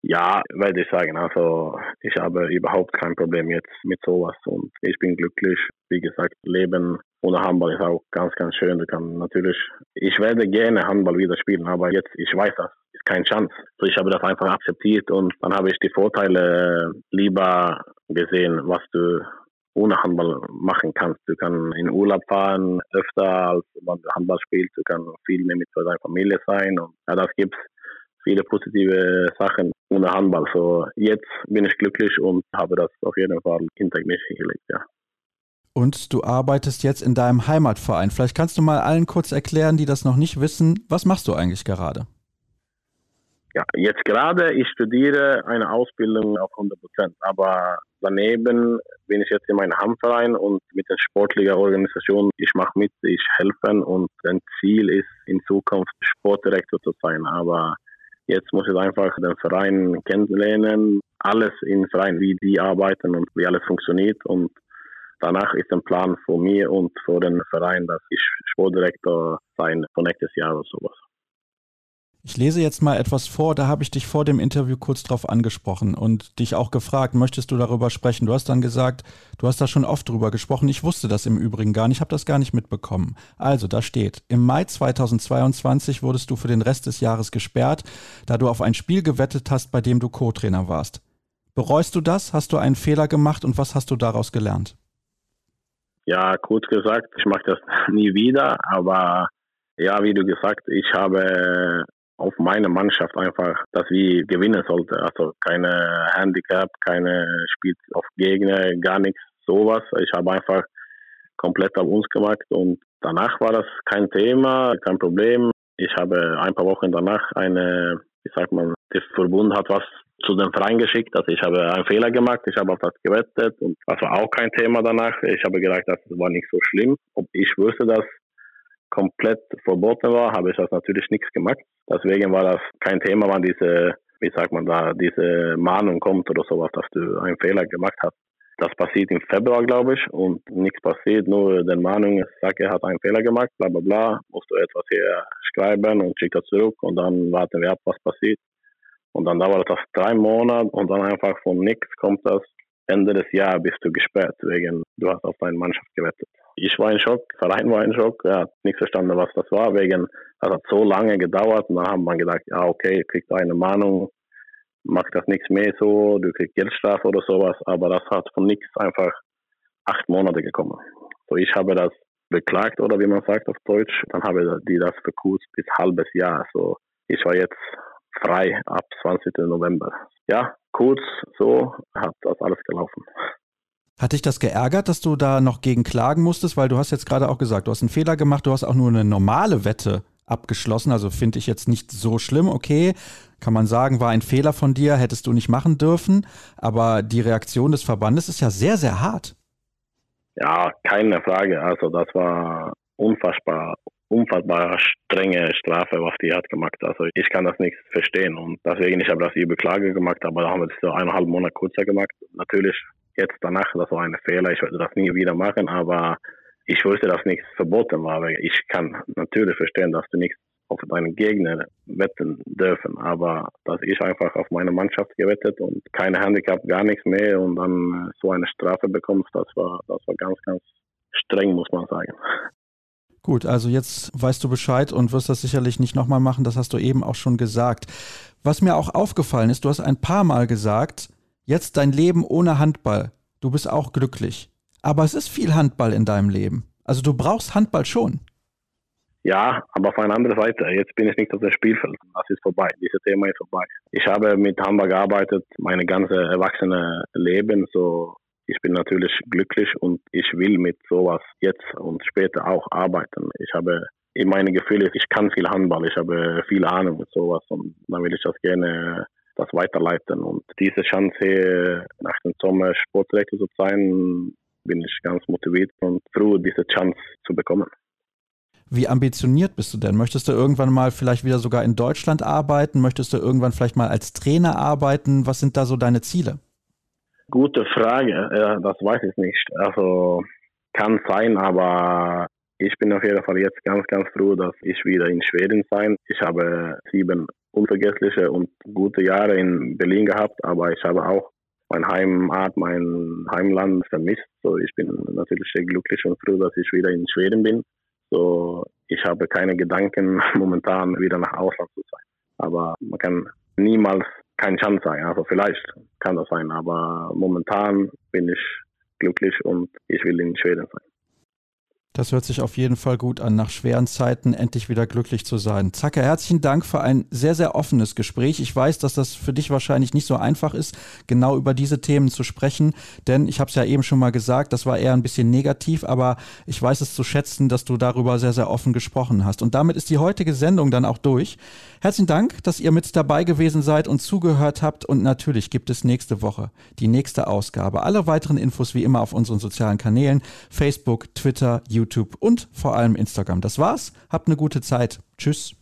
[SPEAKER 4] Ja, werde ich sagen. Also ich habe überhaupt kein Problem jetzt mit sowas und ich bin glücklich. Wie gesagt, Leben ohne Handball ist auch ganz, ganz schön. Du kannst natürlich, ich werde gerne Handball wieder spielen, aber jetzt, ich weiß, das ist keine Chance. So, ich habe das einfach akzeptiert und dann habe ich die Vorteile lieber gesehen, was du ohne Handball machen kannst. Du kannst in Urlaub fahren öfter als wenn du Handball spielst. Du kannst viel mehr mit deiner Familie sein und ja, das gibt's viele positive Sachen ohne Handball. So jetzt bin ich glücklich und habe das auf jeden Fall hinter mich gelegt, ja.
[SPEAKER 1] Und du arbeitest jetzt in deinem Heimatverein. Vielleicht kannst du mal allen kurz erklären, die das noch nicht wissen, was machst du eigentlich gerade?
[SPEAKER 4] Ja, jetzt gerade, ich studiere eine Ausbildung auf 100 Prozent, aber daneben bin ich jetzt in meinem Heimverein und mit der sportlichen Organisation, ich mache mit, ich helfe und ein Ziel ist in Zukunft Sportdirektor zu sein, aber Jetzt muss ich einfach den Verein kennenlernen, alles im Verein, wie die arbeiten und wie alles funktioniert. Und danach ist ein Plan für mich und für den Verein, dass ich Sportdirektor sein für nächstes Jahr oder sowas.
[SPEAKER 1] Ich lese jetzt mal etwas vor, da habe ich dich vor dem Interview kurz drauf angesprochen und dich auch gefragt, möchtest du darüber sprechen? Du hast dann gesagt, du hast da schon oft drüber gesprochen. Ich wusste das im Übrigen gar nicht, habe das gar nicht mitbekommen. Also, da steht, im Mai 2022 wurdest du für den Rest des Jahres gesperrt, da du auf ein Spiel gewettet hast, bei dem du Co-Trainer warst. Bereust du das? Hast du einen Fehler gemacht und was hast du daraus gelernt?
[SPEAKER 4] Ja, kurz gesagt, ich mache das nie wieder, aber ja, wie du gesagt, ich habe auf meine Mannschaft einfach, dass wir gewinnen sollten. Also keine Handicap, keine spielt auf Gegner, gar nichts, sowas. Ich habe einfach komplett auf uns gemacht und danach war das kein Thema, kein Problem. Ich habe ein paar Wochen danach eine, wie sagt man, der Verbund hat was zu dem Verein geschickt. Also ich habe einen Fehler gemacht, ich habe auf das gewettet und das war auch kein Thema danach. Ich habe gedacht, das war nicht so schlimm. Ob ich wusste, dass komplett verboten war, habe ich das natürlich nichts gemacht. Deswegen war das kein Thema, wann diese, wie sagt man da, diese Mahnung kommt oder sowas, dass du einen Fehler gemacht hast. Das passiert im Februar, glaube ich, und nichts passiert, nur die Mahnung, ich sage, er hat einen Fehler gemacht, bla bla bla, musst du etwas hier schreiben und schick das zurück und dann warten wir ab, was passiert. Und dann dauert das drei Monate und dann einfach von nichts kommt das, Ende des Jahres bist du gesperrt, wegen du hast auf deine Mannschaft gewettet ich war in Schock, Verein war in Schock, er hat nicht verstanden, was das war, wegen, das hat so lange gedauert und dann haben wir gedacht, ja, okay, kriegst eine Mahnung, macht das nichts mehr so, du kriegst Geldstrafe oder sowas, aber das hat von nichts einfach acht Monate gekommen. So, ich habe das beklagt oder wie man sagt auf Deutsch. Dann habe die das verkürzt bis halbes Jahr. So, ich war jetzt frei ab 20. November. Ja, kurz so hat das alles gelaufen.
[SPEAKER 1] Hat dich das geärgert, dass du da noch gegen klagen musstest? Weil du hast jetzt gerade auch gesagt, du hast einen Fehler gemacht, du hast auch nur eine normale Wette abgeschlossen. Also finde ich jetzt nicht so schlimm. Okay, kann man sagen, war ein Fehler von dir, hättest du nicht machen dürfen. Aber die Reaktion des Verbandes ist ja sehr, sehr hart.
[SPEAKER 4] Ja, keine Frage. Also das war unfassbar, unfassbar strenge Strafe, was die hat gemacht. Also ich kann das nicht verstehen und deswegen ich habe das über Klage gemacht, aber da haben wir das so eineinhalb Monate kurzer gemacht. Natürlich jetzt danach, das war ein Fehler. Ich würde das nie wieder machen, aber ich wusste, dass nichts verboten war. Ich kann natürlich verstehen, dass du nichts auf deinen Gegner wetten dürfen, aber dass ich einfach auf meine Mannschaft gewettet und keine Handicap, gar nichts mehr und dann so eine Strafe bekommst, das war, das war ganz, ganz streng, muss man sagen.
[SPEAKER 1] Gut, also jetzt weißt du Bescheid und wirst das sicherlich nicht nochmal machen, das hast du eben auch schon gesagt. Was mir auch aufgefallen ist, du hast ein paar Mal gesagt, jetzt dein Leben ohne Handball, du bist auch glücklich. Aber es ist viel Handball in deinem Leben. Also du brauchst Handball schon.
[SPEAKER 4] Ja, aber auf einer anderen Seite, jetzt bin ich nicht auf dem Spielfeld. Das ist vorbei. Dieses Thema ist vorbei. Ich habe mit Handball gearbeitet, meine ganze erwachsene Leben. So, ich bin natürlich glücklich und ich will mit sowas jetzt und später auch arbeiten. Ich habe in meine Gefühle, ich kann viel Handball, ich habe viel Ahnung mit sowas und dann will ich das gerne das weiterleiten. Und diese Chance nach dem Sommer Sportdirektor zu sein, bin ich ganz motiviert und froh, diese Chance zu bekommen.
[SPEAKER 1] Wie ambitioniert bist du denn? Möchtest du irgendwann mal vielleicht wieder sogar in Deutschland arbeiten? Möchtest du irgendwann vielleicht mal als Trainer arbeiten? Was sind da so deine Ziele?
[SPEAKER 4] Gute Frage. das weiß ich nicht. Also kann sein, aber ich bin auf jeden Fall jetzt ganz, ganz froh, dass ich wieder in Schweden sein. Ich habe sieben unvergessliche und gute Jahre in Berlin gehabt, aber ich habe auch mein Heimat, mein Heimland vermisst. So, ich bin natürlich sehr glücklich und froh, dass ich wieder in Schweden bin. So, ich habe keine Gedanken momentan wieder nach Ausland zu sein. Aber man kann niemals kein Chance sein. Also vielleicht kann das sein, aber momentan bin ich glücklich und ich will in Schweden sein.
[SPEAKER 1] Das hört sich auf jeden Fall gut an, nach schweren Zeiten endlich wieder glücklich zu sein. Zacke, herzlichen Dank für ein sehr, sehr offenes Gespräch. Ich weiß, dass das für dich wahrscheinlich nicht so einfach ist, genau über diese Themen zu sprechen, denn ich habe es ja eben schon mal gesagt, das war eher ein bisschen negativ, aber ich weiß es zu schätzen, dass du darüber sehr, sehr offen gesprochen hast. Und damit ist die heutige Sendung dann auch durch. Herzlichen Dank, dass ihr mit dabei gewesen seid und zugehört habt. Und natürlich gibt es nächste Woche die nächste Ausgabe. Alle weiteren Infos wie immer auf unseren sozialen Kanälen, Facebook, Twitter, YouTube YouTube und vor allem Instagram. Das war's. Habt eine gute Zeit. Tschüss.